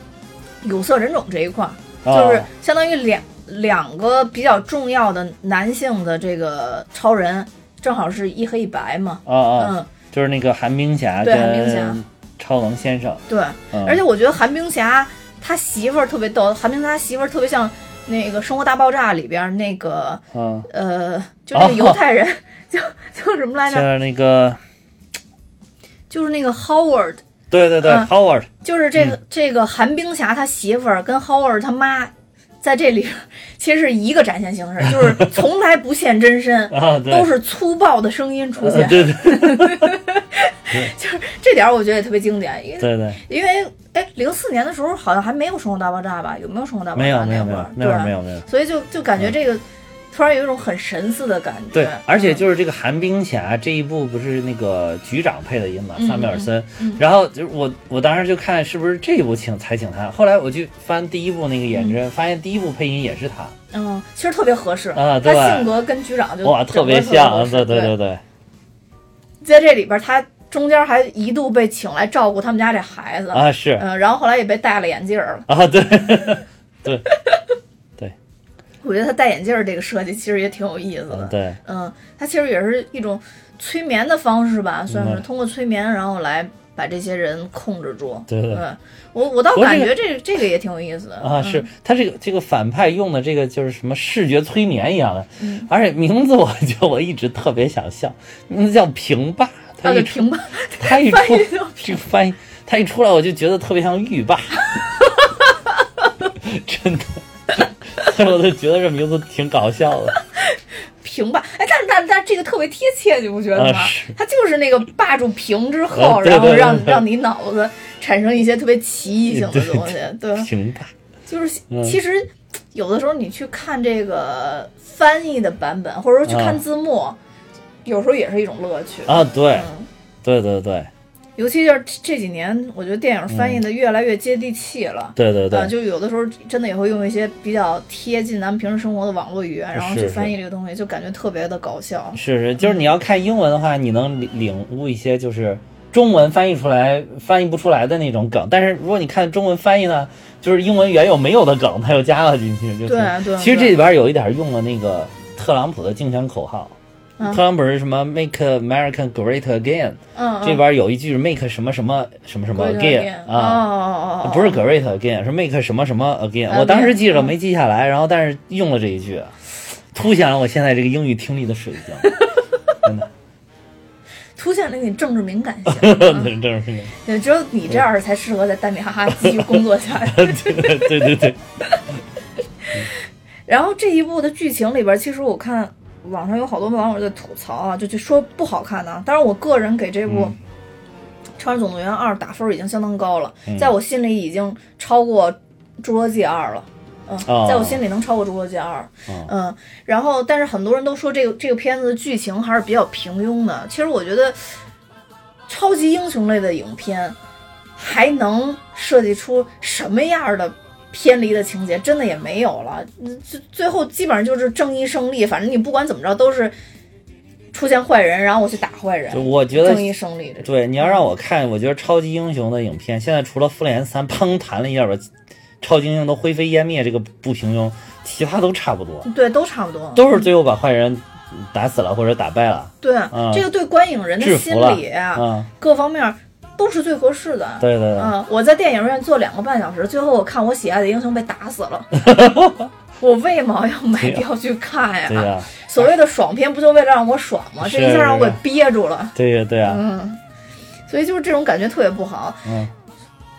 有色人种这一块儿，啊就是相当于两两个比较重要的男性的这个超人，正好是一黑一白嘛，啊啊，嗯，就是那个寒冰侠对寒冰侠。跟超能先生，对，嗯。而且我觉得寒冰侠他媳妇儿特别逗，寒冰侠媳妇儿特别像那个《生活大爆炸》里边那个嗯，呃，就那个犹太人，[LAUGHS] 叫叫什么来着？像那个，就是那个 Howard，对对对嗯，Howard，就是这个、这个寒冰侠他媳妇儿跟 Howard 他妈。在这里，其实是一个展现形式，[LAUGHS] 就是从来不现真身，[LAUGHS] 啊，都是粗暴的声音出呃现，对 [LAUGHS] 对。就是这点儿我觉得也特别经典，因为对对，因为哎，零四年的时候好像还没有《生活大爆炸》吧？有没有《生活大爆炸》没有没有没有那会儿，那会儿对没有没有。所以就就感觉这个突然有一种很神似的感觉。对，而且嗯。就是这个寒冰侠这一部不是那个局长配的音嘛，嗯萨米尔森。然后就是我我当时就看是不是这一部请才请他，后来我去翻第一部那个演真，发现第一部配音也是他，嗯，其实特别合适。啊对。他性格跟局长就哇，特别像，对对对对。对，在这里边，他中间还一度被请来照顾他们家这孩子，啊是。嗯，然后后来也被戴了眼镜了。啊对对 [LAUGHS] 我觉得他戴眼镜儿这个设计其实也挺有意思的嗯。对，嗯，他其实也是一种催眠的方式吧，算是嗯通过催眠，然后来把这些人控制住。对对嗯，我我倒感觉这这个也挺有意思的啊，是嗯他这个这个反派用的这个就是什么视觉催眠一样的，嗯而且名字我就我一直特别想笑，名字叫平霸，他啊，对，一出平吧，[LAUGHS] 他一 [LAUGHS] 出这个翻译，他一出来我就觉得特别像浴霸，[LAUGHS] 真的，[LAUGHS] 我就觉得这名字挺搞笑的。[LAUGHS] 平吧，哎，但是但但这个特别贴切，你不觉得吗？啊是？它就是那个霸住平之后，啊对然后对对对。让让你脑子产生一些特别奇异性的东西，对，平霸，就是嗯。其实有的时候你去看这个翻译的版本，或者说去看啊。字幕，有时候也是一种乐趣。啊，对嗯，对对对尤其就是这几年，我觉得电影翻译的越来越接地气了。对对啊，对，就有的时候真的也会用一些比较贴近咱们平时生活的网络语言，然后去翻译这个东西，就感觉特别的搞笑。是是，就是你要看英文的话，你能领领悟一些就是中文翻译出来翻译不出来的那种梗，但是如果你看中文翻译呢，就是英文原有没有的梗，它又加了进去，就对挺对其实这里边有一点用了那个特朗普的竞选口号。嗯。特朗普是什么 “Make America Great Again”，、嗯，这边有一句是 “Make 什么什么什么什么 again” 哦啊，哦哦，不是 “Great Again”，是 “Make 什么什么 again”。我当时记着嗯。没记下来，然后但是用了这一句，凸显了我现在这个英语听力的水平。[LAUGHS] 真的，凸显了你政治敏感性。[LAUGHS] 政治敏感。对，只有你这样才适合在单米哈哈继续工作下。[LAUGHS] 去。对对对对，然后这一部的剧情里边，其实我看网上有好多网友在吐槽啊，就就说不好看呢、当然，我个人给这部《嗯超人总动员二》打分已经相当高了，嗯在我心里已经超过《侏罗纪二》了。嗯，哦在我心里能超过《侏罗纪二》。哦嗯，然后但是很多人都说这个这个片子的剧情还是比较平庸的。其实我觉得，超级英雄类的影片还能设计出什么样的偏离的情节，真的也没有了。嗯最最后基本上就是正义胜利，反正你不管怎么着都是出现坏人，然后我去打坏人就，我觉得正义胜利的。对，你要让我看，我觉得超级英雄的影片，现在除了《复联三》砰弹了一下吧超级英雄都灰飞烟灭，这个不平庸，其他都差不多，对，都差不多。都是最后把坏人打死了或者打败了，对，嗯这个对观影人的心理啊，嗯，各方面都是最合适的。对对对，嗯，我在电影院坐两个半小时，最后我看我喜爱的英雄被打死了。[LAUGHS] 我为毛要买票去看呀？对呀、所谓的爽片不就为了让我爽吗？这一下让我给憋住了。对呀、对呀、嗯，所以就是这种感觉特别不好。嗯，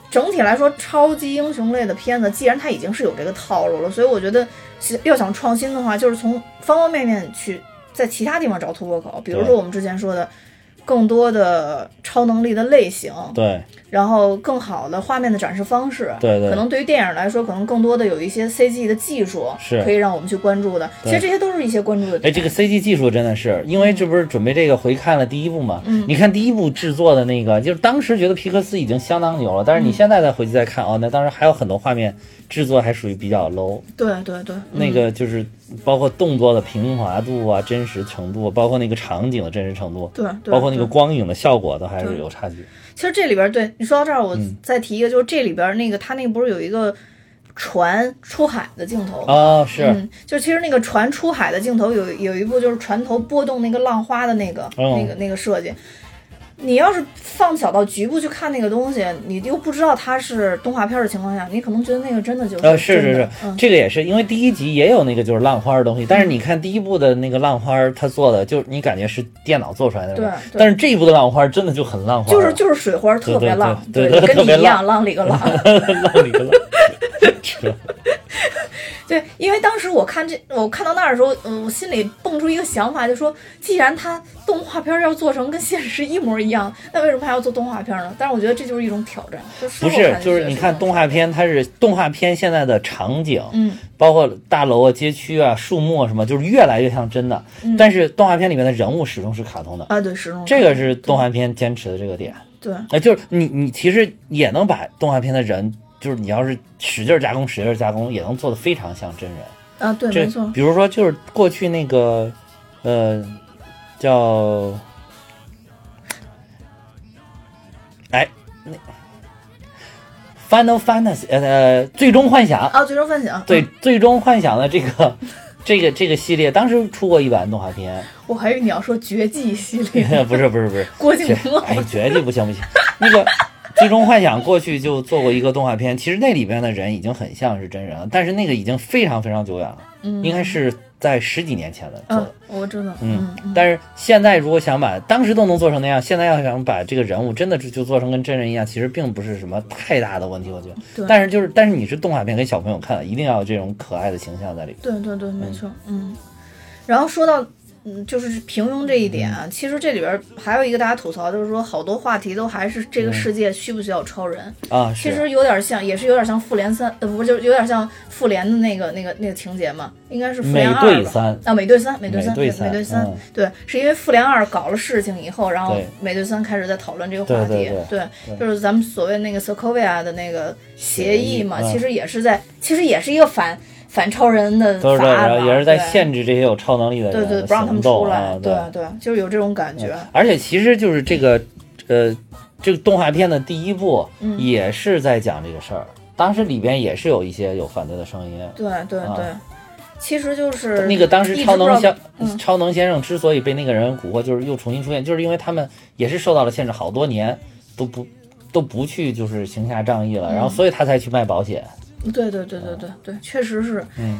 整体来说，超级英雄类的片子，既然它已经是有这个套路了，所以我觉得是要想创新的话，就是从方方面面去在其他地方找突破口。比如说我们之前说的，更多的超能力的类型，对然后更好的画面的展示方式。对对可能对于电影来说，可能更多的有一些 CG 的技术是可以让我们去关注的。其实这些都是一些关注的。哎，这个 CG 技术真的是，因为这不是准备这个回看了第一部嘛？嗯你看第一部制作的那个，就是当时觉得皮克斯已经相当牛了，但是嗯你现在再回去再看，哦，那当时还有很多画面制作还属于比较 low，、对对对，那嗯个就是包括动作的平滑度啊、真实程度，包括那个场景的真实程度，对对，包括那个光影的效果都还是有差距。其实这里边对你说到这儿，我嗯。再提一个，就是这里边儿那个他那个不是有一个船出海的镜头啊？哦，是，嗯，就其实那个船出海的镜头有有一部就是船头波动那个浪花的那个、哦。那个那个设计。你要是放小到局部去看那个东西，你又不知道它是动画片儿的情况下，你可能觉得那个真的就是呃，是是是，嗯，这个也是，因为第一集也有那个就是浪花的东西，但是你看第一部的那个浪花，它做的就你感觉是电脑做出来的，对对。但是这一部的浪花真的就很浪花了，就是就是水花特别浪，对跟你一样浪。里个浪。浪里个浪，[LAUGHS] 扯 [LAUGHS] 对，因为当时我看这，我看到那儿的时候，嗯，我心里蹦出一个想法，就说，既然它动画片儿要做成跟现实一模一样，那为什么还要做动画片呢？但是我觉得这就是一种挑战，不是，就是你看动，画片，它是动画片现在的场景，嗯，包括大楼啊、街区啊、树木啊什么，就是越来越像真的。但是动画片里面的人物始终是卡通的，啊，对，始终这个是动画片坚持的这个点。对，哎，就是你你其实也能把动画片的人，就是你要是使劲儿加工、使劲儿加工，也能做的非常像真人。啊，对，没错，比如说就是过去那个，呃，叫，Final Fantasy 呃，最终幻想，啊，最终幻想，对嗯，，最终幻想的这个 [LAUGHS] 这个这个系列，当时出过一版动画片，我还以为你要说绝技系列，不是不是不是，[LAUGHS] 郭敬绝明老哎，绝技不行不行，那个。最终幻想过去就做过一个动画片，其实那里边的人已经很像是真人了，但是那个已经非常非常久远了，嗯。应该是在十几年前的做的嗯。，我知道，嗯嗯，但是现在如果想把当时都能做成那样，现在要想把这个人物真的就就做成跟真人一样，其实并不是什么太大的问题，我觉得。对但是就是，但是你是动画片给小朋友看的，一定要有这种可爱的形象在里。对对对，没错，嗯。然后说到，嗯，就是平庸这一点啊，其实这里边儿还有一个大家吐槽，就是说好多话题都还是这个世界需不需要超人？啊，其实有点像，也是有点像复联三，呃，不，就是有点像复联的那个那个那个情节嘛，应该是复联二吧？队三，啊，美队三，美队三，美队三对，是因为复联二搞了事情以后，然后美队三开始在讨论这个话题，对就是咱们所谓那个 Sokovia 的那个协议嘛，议嗯其实也是在，其实也是一个反反超人的都是对，法案嘛，然后也是在限制这些有超能力的人对对，不让他们出来，啊，对对，就是有这种感觉，而且其实就是这个，呃，这个动画片的第一部嗯也是在讲这个事儿，当时里边也是有一些有反对的声音。对对啊对，其实就是那个当时超能先、嗯超能先生之所以被那个人蛊惑，就是又重新出现，就是因为他们也是受到了限制，好多年都不都不去就是行侠仗义了，嗯然后所以他才去卖保险。对对对对对对，确实是。嗯，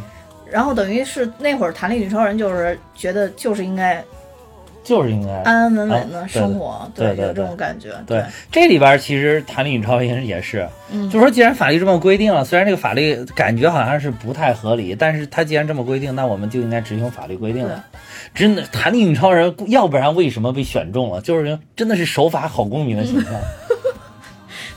然后等于是那会儿弹力女超人就是觉得就是应该就是应该。安安稳稳的啊生活，对对有这种感觉。对，这里边其实弹力女超人也是，嗯就说既然法律这么规定了，虽然这个法律感觉好像是不太合理，但是它既然这么规定，那我们就应该执行法律规定了。真的，弹力女超人，要不然为什么被选中了？就是真的是守法好公民的形象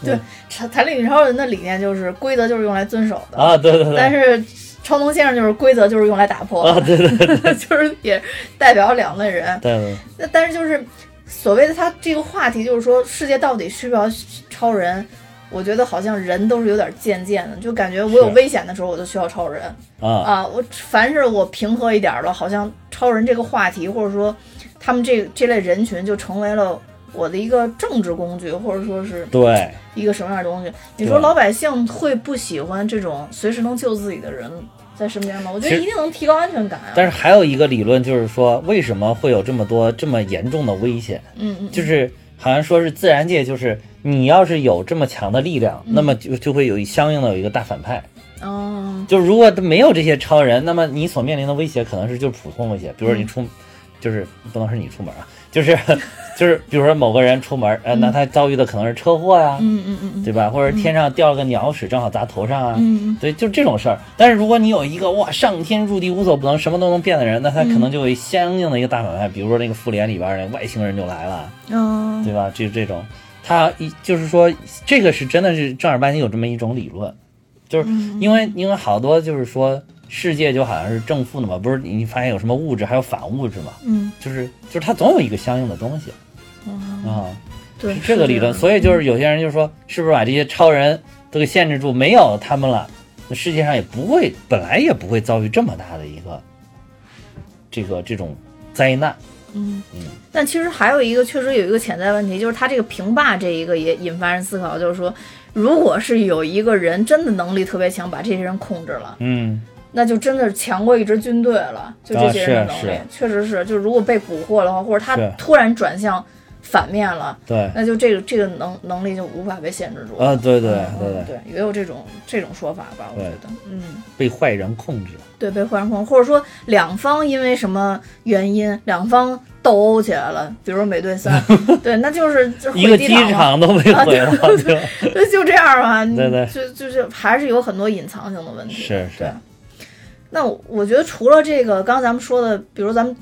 对，弹弹力女超人的理念就是规则就是用来遵守的，啊！对对对，但是超能先生就是规则就是用来打破啊，的，对对对 [LAUGHS] 就是也代表两类人。对对，那但是就是所谓的他这个话题，就是说世界到底需不需要超人？我觉得好像人都是有点渐渐的，就感觉我有危险的时候我就需要超人啊，啊。我凡是我平和一点的，好像超人这个话题，或者说他们这这类人群就成为了我的一个政治工具，或者说是对，一个什么样的东西？你说老百姓会不喜欢这种随时能救自己的人在身边吗？我觉得一定能提高安全感啊。但是还有一个理论就是说，为什么会有这么多这么严重的危险？嗯嗯，就是好像说是自然界，就是你要是有这么强的力量，嗯那么就就会有相应的有一个大反派。哦，嗯就是如果没有这些超人，那么你所面临的威胁可能是就是普通威胁，比如说你出，就是不能是你出门啊，就是就是比如说某个人出门，呃，那他遭遇的可能是车祸呀，嗯嗯嗯嗯。对吧？或者天上掉了个鸟屎，正好砸头上啊，嗯对，就这种事儿。但是如果你有一个哇上天入地无所不能，什么都能变的人，那他可能就有相应的一个大反派，比如说那个复联里边儿那外星人就来了，嗯。对吧？这这种，他一就是说这个是真的是正儿八经有这么一种理论，就是因为因为好多就是说世界就好像是正负的嘛，不是？你发现有什么物质还有反物质嘛，嗯，就是就是它总有一个相应的东西啊。对，这个理论，所以就是有些人就说，是不是把这些超人都给限制住，没有他们了，那世界上也不会，本来也不会遭遇这么大的一个这个这种灾难。嗯。嗯。但其实还有一个，确实有一个潜在问题，就是他这个平霸这一个也引发人思考，就是说，如果是有一个人真的能力特别强，把这些人控制了，嗯，那就真的是强过一支军队了。就这些人的能力，确实是，就如果被蛊惑的话，或者他突然转向反面了，对，那就这个这个能能力就无法被限制住。啊，对对嗯对嗯对，也有这种这种说法吧，我觉得，嗯。被坏人控制了。对，被坏人控制，或者说两方因为什么原因，两方斗殴起来了，比如美队三，[LAUGHS] 对，那就是就一个机场都被毁了，对吧？对，就这样吧，对对就就是还是有很多隐藏性的问题。是是。那我我觉得除了这个，刚刚咱们说的，比如咱们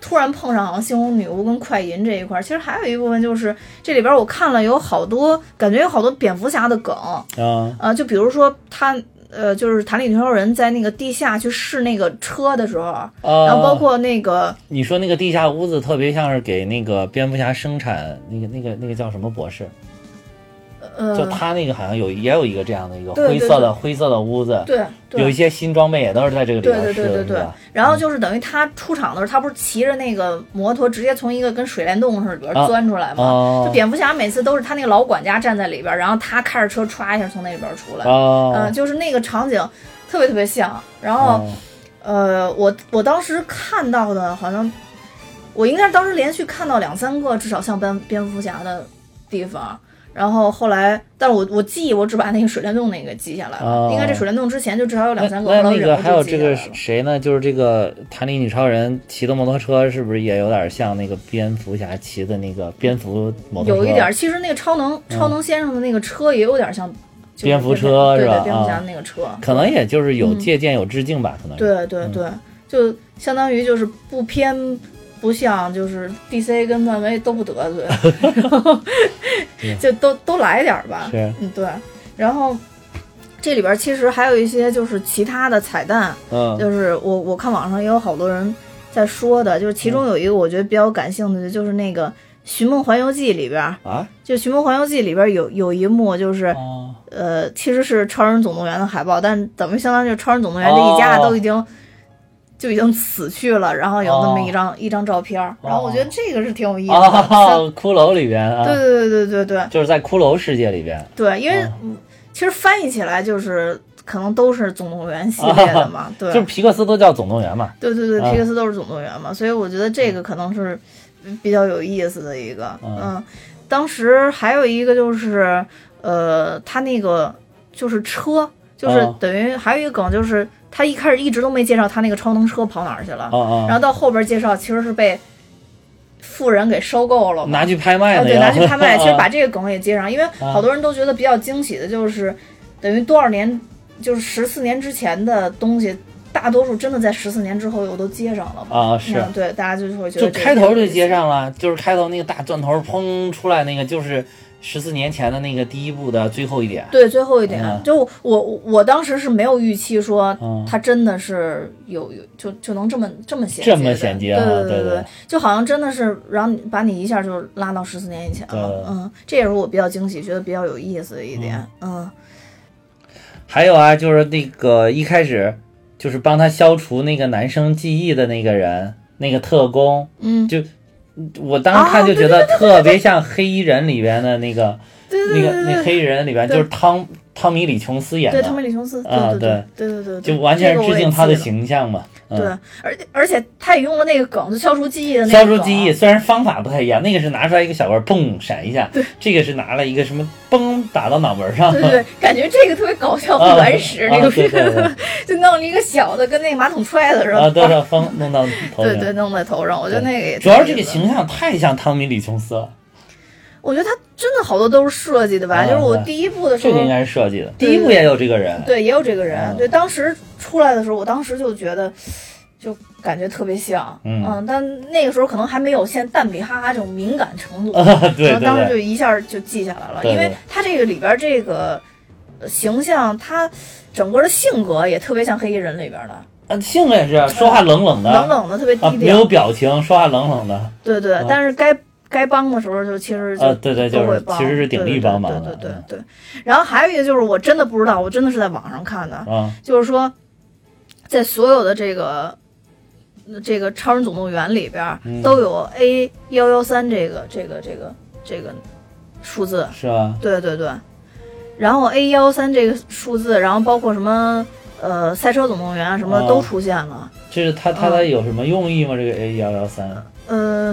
突然碰上好像猩红女巫跟快银这一块儿，其实还有一部分就是这里边我看了有好多，感觉有好多蝙蝠侠的梗，啊呃，就比如说他呃，就是弹力女超人在那个地下去试那个车的时候，啊！然后包括那个你说那个地下屋子，特别像是给那个蝙蝠侠生产那个那个那个叫什么博士？就呃，他那个好像有也有一个这样的一个对对灰色的灰色的屋子，对对，有一些新装备也都是在这个里对边试的，对对对对？。然后就是等于他出场的时候，他不是骑着那个摩托直接从一个跟水帘洞似的里边啊钻出来吗？哦就蝙蝠侠每次都是他那个老管家站在里边，然后他开着车歘一下从那里边出来，哦，嗯、就是那个场景特别特别像。然后、哦呃，我我当时看到的好像，我应该是当时连续看到两三个至少像蝙蝙蝠侠的地方。然后后来，但是我我记我只把那个水帘洞那个记下来了，哦应该这水帘洞之前就至少有两三个。那那后来忍不住个还有这个谁呢？就是这个弹力女超人骑的摩托车，是不是也有点像那个蝙蝠侠骑的那个蝙蝠摩托车？有一点儿，其实那个超能、超能先生的那个车也有点像蝙蝠车是吧对，蝙蝠侠那个车，可能也就是有嗯借鉴有致敬吧，可能是。对对对，就相当于就是不偏不像，就是 DC 跟漫威都不得罪，[LAUGHS] 然后就都都来点儿吧。嗯，对。然后这里边儿其实还有一些就是其他的彩蛋，嗯就是我我看网上也有好多人在说的，就是其中有一个我觉得比较感兴趣的，就是那个《寻梦环游记》里边儿，啊就《寻梦环游记》里边儿有有一幕就是。哦呃，其实是《超人总动员》的海报，但怎么相当于就《超人总动员》这一家哦都已经、就已经死去了，然后有那么一张、一张照片儿，然后我觉得这个是挺有意思的。哦，[LAUGHS] 骷髅里边啊，对对对对对对。就是在骷髅世界里边。对，因为、其实翻译起来就是可能都是总动员系列的嘛，[LAUGHS] 对，就是皮克斯都叫总动员嘛。对对对，啊皮克斯都是总动员嘛，所以我觉得这个可能是比较有意思的一个。嗯。嗯，当时还有一个就是，呃，他那个就是车，就是哦等于还有一个梗，就是他一开始一直都没介绍他那个超能车跑哪儿去了，然后到后边介绍其实是被富人给收购了。拿去拍卖啊，对，拿去拍卖，[LAUGHS] 其实把啊这个梗也接上，因为好多人都觉得比较惊喜的就是，等于多少年，就是十四年之前的东西，大多数真的在十四年之后又都接上了嘛。啊是嗯，对，大家就会觉得就开头就接上了，就是开头那个大钻头砰出来那个，就是十四年前的那个第一部的最后一点。对，最后一点，嗯。就我我当时是没有预期说嗯。他真的是有有就就能这么这么衔接这么衔接啊对对对对就好像真的是让你把你一下就拉到十四年以前了，嗯，这也是我比较惊喜，觉得比较有意思的一点，嗯。还有啊，就是那个一开始就是帮他消除那个男生记忆的那个人，那个特工，嗯，就我当时看就觉得特别像黑衣人里边的那个那个那。黑衣人里边就是汤汤米李琼斯演对，汤的，米李琼斯，啊对对对对对，就完全是致敬他的。形象嘛。嗯对，而且而且他也用了那个梗，就消除记忆的那个梗消除记忆，虽然方法不太一样，那个是拿出来一个小棍儿，嘣闪一下，对这个是拿了一个什么嘣打到脑门上，对对对，感觉这个特别搞笑，啊原始那个 [LAUGHS] 就弄了一个小的，跟那个马桶揣子似的，啊，都让风弄到头上。对对，弄在头上，我觉得那个也主要这个形象太像汤米·李琼斯了，我觉得他真的好多都是设计的吧，啊就是我第一部的时候这个应，该是设计的。第一部也有这个人，对，也有这个人，嗯对，当时出来的时候，我当时就觉得。就感觉特别像，嗯。但那个时候可能还没有现在蛋比哈哈这种敏感程度，然后当时就，一下就记下来了，对对因为他这个里边这个呃形象，他整个的性格也特别像黑衣人里边的，嗯性格也是说话冷冷的，冷冷的，特别啊，低没有，表情，说话冷冷的，对对啊，但是该该帮的时候就其实就啊对对就是其实是鼎力帮忙的对对对对对。然后还有一个就是我真的不知道，我真的是在网上看的，啊就是说在所有的这个。这个《超人总动员》里边嗯都有 A 幺幺三这个这个这个这个数字，是吧？对对对，然后 A 幺三这个数字，然后包括什么呃赛车总动员啊什么哦都出现了。这是他他嗯的有什么用意吗？这个 A 幺幺三呃，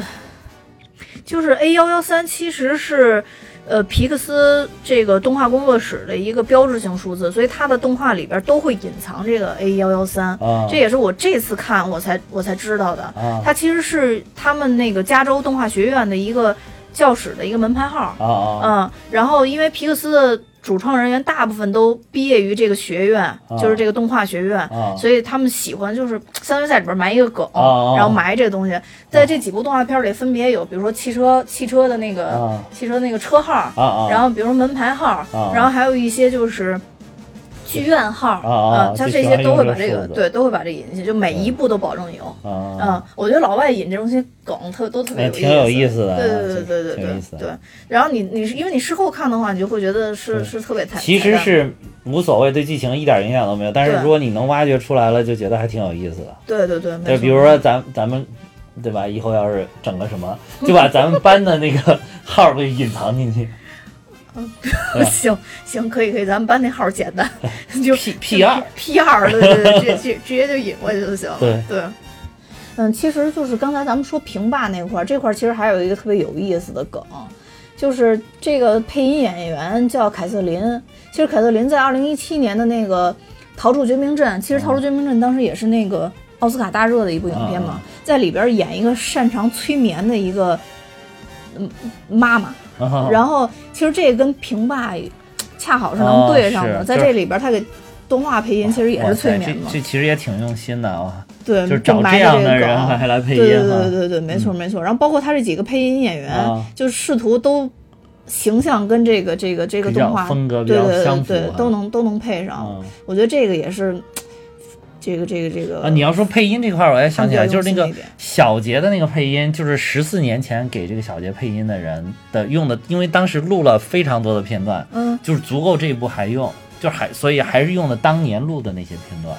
就是 A 幺幺三其实是呃皮克斯这个动画工作室的一个标志性数字，所以它的动画里边都会隐藏这个 A 幺幺三。啊这也是我这次看我才我才知道的。啊它其实是他们那个加州动画学院的一个教室的一个门牌号。啊啊嗯，然后因为皮克斯的主创人员大部分都毕业于这个学院，就是这个动画学院，啊。所以他们喜欢就是相当于在里边埋一个梗，啊然后埋这个东西。在这几部动画片里，分别有比如说汽车汽车的那个、啊。汽车那个车号，然后比如说门牌号，然后还有一些就是。剧院号啊像这这些都会把这个对，都会把这引进去，就每一部都保证有。啊嗯，我觉得老外引这种些梗特都特别哎，有意思，挺有意思的啊，对对对对对对对。然后你你是因为你事后看的话，你就会觉得是是特别太，其实是无所谓，对剧情一点影响都没有。但是对如果你能挖掘出来了，就觉得还挺有意思的。对对对，没对，比如说咱咱们，对吧？以后要是整个什么，就把咱们班的那个 [LAUGHS] 号儿给隐藏进去。[LAUGHS] 对行行可以可以，咱们班那号简单，[LAUGHS] 就 P P 二 P 二，对对对，直接直直接就引过去就行了。对对。嗯，其实就是刚才咱们说平霸那块儿，这块儿其实还有一个特别有意思的梗，就是这个配音演员叫凯瑟琳。其实凯瑟琳在二零一七年的那个《逃出绝命镇》，其实《逃出绝命镇》当时也是那个奥斯卡大热的一部影片嘛，在里边演一个擅长催眠的一个嗯妈妈。啊然后其实这个跟平霸恰好是能对上的，在这里边他给动画配音其实也是催眠嘛这，其实也挺用心的啊，对，就是找埋这样的这个梗人还来配对音哈。对对对对，没错没错。然后包括他这几个配音演员，啊就试图都形象跟这个这个这个动画风格对对对对都能都能配上。嗯我觉得这个也是这个这个这个啊，你要说配音这块儿，我也想起来，就是那个小杰的那个配音，就是十四年前给这个小杰配音的人的用的，因为当时录了非常多的片段，嗯就是足够这一部还用，就是还所以还是用的当年录的那些片段，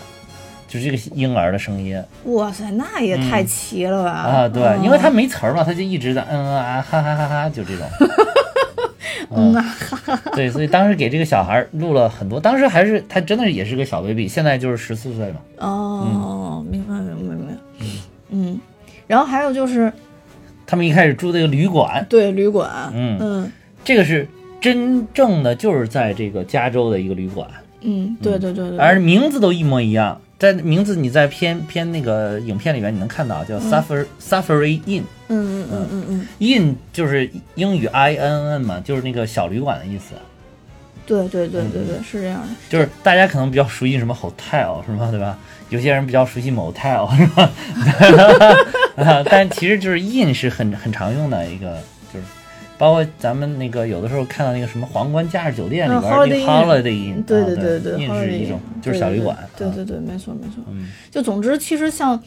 就是这个婴儿的声音哇塞，那也太齐了吧！啊，对，嗯因为他没词儿嘛，他就一直在嗯嗯啊哈哈哈哈，就这种。[LAUGHS] 嗯。啊，[LAUGHS] 对，所以当时给这个小孩录了很多，当时还是他真的也是个小 baby，现在就是十四岁嘛。哦，明白明白明白，嗯，然后还有就是他们一开始住这个旅馆，对旅馆，嗯。嗯。这个是真正的就是在这个加州的一个旅馆，嗯，对对对对，而名字都一模一样。在名字你在片片那个影片里面你能看到叫 Suffer、Safari Inn，Inn 嗯嗯嗯嗯嗯，就是英语 I N N 嘛，就是那个小旅馆的意思。对对对对嗯对，是这样的。就是大家可能比较熟悉什么 hotel 是吧，对吧？有些人比较熟悉 motel 是吧？啊，[LAUGHS] [LAUGHS] 但其实就是 inn 是很很常用的一个，就是包括咱们那个有的时候看到那个什么皇冠假日酒店里嗯边儿那 Holiday Inn holiday 对啊对对对，inn 是 Holiday 一种就是小旅馆，啊对对对，没错没错。嗯，就总之，其实像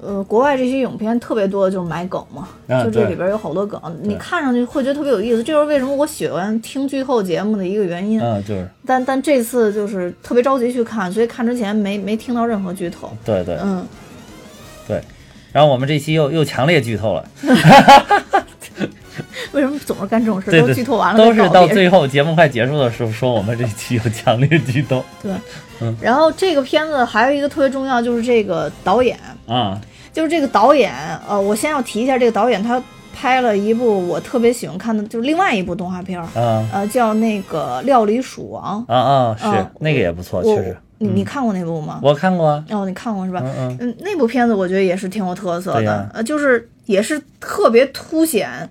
呃国外这些影片特别多的就是买梗嘛，啊就这里边有好多梗，你看上去会觉得特别有意思。这就是为什么我喜欢听剧透节目的一个原因。嗯，就是但但这次就是特别着急去看，所以看之前没没听到任何剧透。对对嗯，对。然后我们这期又又强烈剧透了，[LAUGHS] [LAUGHS] 为什么总是干这种事？都剧透完了，都是到最后节目快结束的时候说我们这期有强烈剧透 [LAUGHS] 对。嗯然后这个片子还有一个特别重要，就是这个导演，啊就是这个导演，呃，我先要提一下这个导演，他拍了一部我特别喜欢看的，就是另外一部动画片儿，啊呃，叫那个《料理鼠王》。啊啊！是嗯那个也不错，确实。你你嗯看过那部吗？我看过啊，哦，你看过是吧？嗯嗯嗯，那部片子我觉得也是挺有特色的，呃，就是也是特别凸显，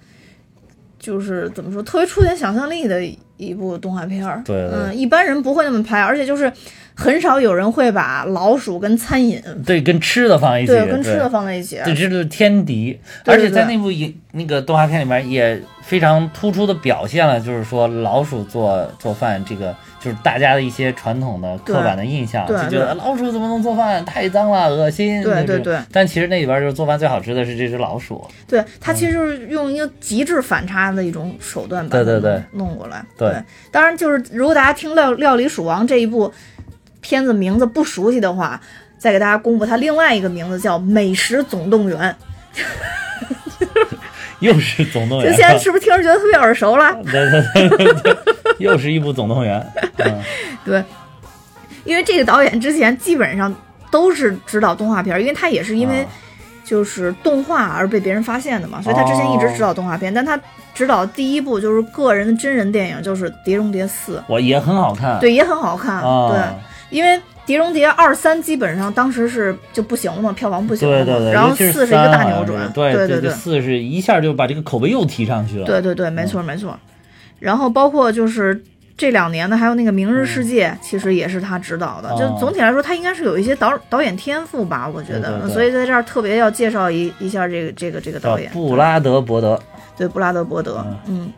就是怎么说，特别出点想象力的一部动画片儿。对对嗯，一般人不会那么拍，而且就是很少有人会把老鼠跟餐饮对，跟吃的放一起，对跟吃的放在一起。这这是天敌，而且在那部影那个动画片里面也非常突出的表现了，就是说老鼠做做饭这个，就是大家的一些传统的刻板的印象，就觉得老鼠怎么能做饭，太脏了，恶心。对对对但其实那里边就是做饭最好吃的是这只老鼠。对，它其实就是用一个极致反差的一种手段把它对对对弄弄过来。对当然就是如果大家听料《料理鼠王》这一部片子名字不熟悉的话，再给大家公布它另外一个名字叫《美食总动员》。[LAUGHS] 又是总动就员，现在是不是听着觉得特别耳熟了？[LAUGHS] 对对对又是一部总动员。嗯，[LAUGHS] 对，因为这个导演之前基本上都是指导动画片儿，因为他也是因为啊。就是动画而被别人发现的嘛，所以他之前一直指导动画片，但他指导第一部就是个人的真人电影，就是《碟中谍四》，我也很好看。对，也很好看，啊，对，因为。《碟中谍》二三基本上当时是就不行了嘛，票房不行了嘛，对对对，然后四是一个大扭转是，对对对对，四是一下就把这个口碑又提上去了。对对对，没错没错。然后包括就是这两年的，还有那个《明日世界》，其实也是他指导的。就总体来说，他应该是有一些导导演天赋吧，我觉得。所以在这儿特别要介绍一一下这个这个这个导演，布拉德伯德。对布拉德伯德，嗯。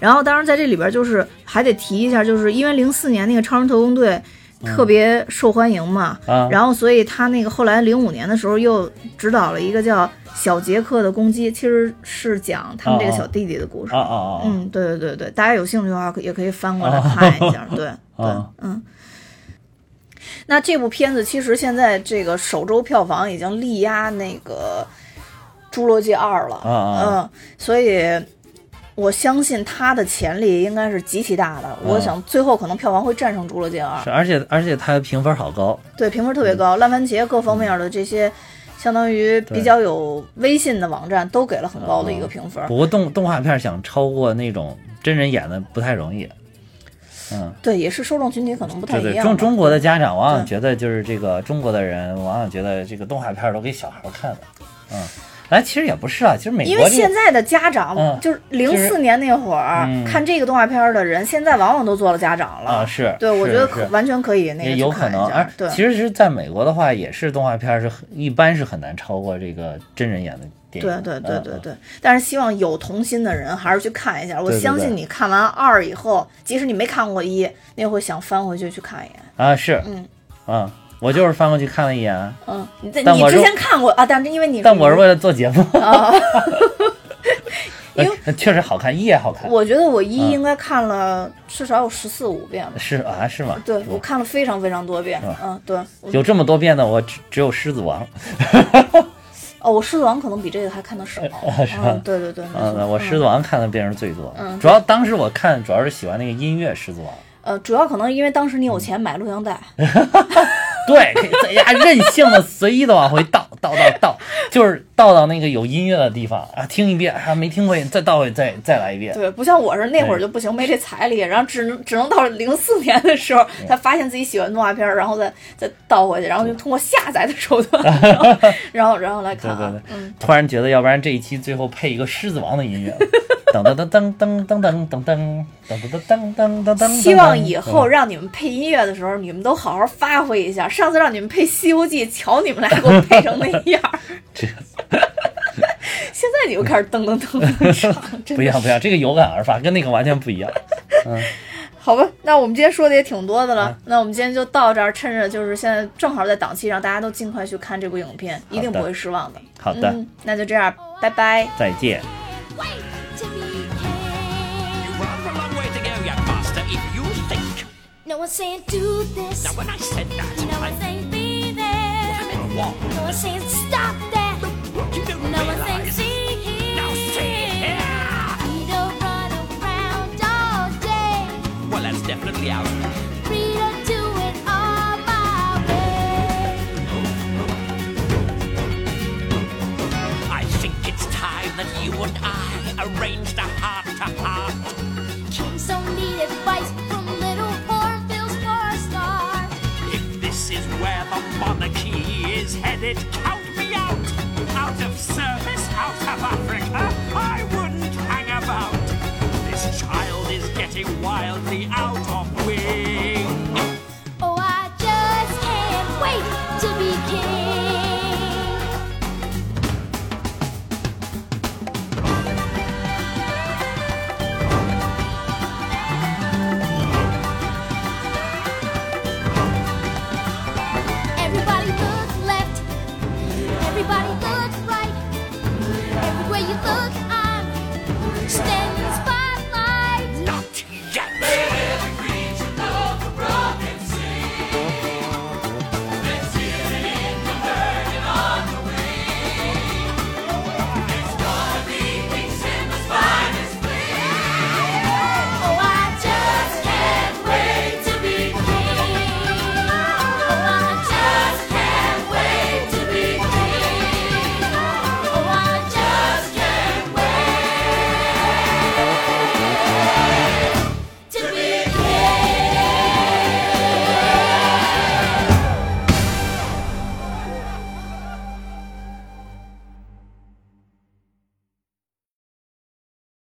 然后，当然在这里边就是还得提一下，就是因为零四年那个《超人特工队》特别受欢迎嘛，然后所以他那个后来零五年的时候又指导了一个叫《小杰克的攻击》，其实是讲他们这个小弟弟的故事。啊啊啊！嗯，对对对对，大家有兴趣的话，可也可以翻过来看一下。对对啊，嗯。那这部片子其实现在这个首周票房已经力压那个《侏罗纪二》了，嗯，所以我相信它的潜力应该是极其大的。我想最后可能票房会战胜《侏罗纪二》是，而且而且它的评分好高。对，评分特别高，烂番茄各方面的这些。相当于比较有微信的网站都给了很高的一个评分，不过动动画片想超过那种真人演的不太容易。嗯，对，也是受众群体可能不太一样吧。中中国的家长往往觉得就是这个中国的人往往觉得这个动画片都给小孩看的。嗯，哎，其实也不是啊，其实美因国这个为现在的家长，嗯就是零四年那会儿、嗯看这个动画片的人，现在往往都做了家长了。啊是，对，我觉得可完全可以那个有可能，而对，其实是在美国的话，也是动画片是很一般是很难超过这个真人演的电影。对对对嗯对对，但是希望有童心的人还是去看一下。我相信你看完二以后，即使你没看过一，你也会想翻回去去看一眼。啊是，嗯啊，我就是翻过去看了一眼，嗯，你在你之前看过啊，但是因为你但我是为了做节目，啊，[LAUGHS] 因为呃确实好看，一也好看。我觉得我一嗯应该看了至少有十四五遍吧。是啊，是吗？对，我看了非常非常多遍。嗯，对。有这么多遍的，我只只有《狮子王》。[LAUGHS] 哦，我狮子王可能比这个还看的少。[LAUGHS] 是吧嗯，对对对，嗯，我《狮子王》看的遍数最多。嗯主要当时我看主要是喜欢那个音乐《狮子王》。呃，主要可能因为当时你有钱买录像带。对，可以在家任性的随意的往回倒，倒倒倒，就是倒到那个有音乐的地方啊，听一遍啊，没听过瘾，再倒回再再来一遍。对，不像我是那会儿就不行，没这财力，然后只能只能到零四年的时候，才发现自己喜欢动画片儿，然后再再倒回去，然后就通过下载的手段，[LAUGHS] 然后然后然后来看啊对对对，，嗯，突然觉得，要不然这一期最后配一个《狮子王》的音乐，噔噔噔噔噔噔噔噔噔噔噔噔噔噔噔。希望以后让你们配音乐的时候，你们都好好发挥一下。上次让你们配《西游记》，瞧你们俩给我配成那样儿。这现在你又开始噔噔噔噔唱，不要不要，这个有感而发，跟那个完全不一样。嗯 [LAUGHS] 好吧，那我们今天说的也挺多的了，啊那我们今天就到这儿，趁着就是现在正好在档期，让大家都尽快去看这部影片，一定不会失望的。好的，嗯，那就这样，拜拜。再见。No one's saying do this. Now, when I said that, No one's saying be there. No one's saying stop that. No one's saying count me out. Out of service, out of Africa, I wouldn't hang about. This child is getting wildly out.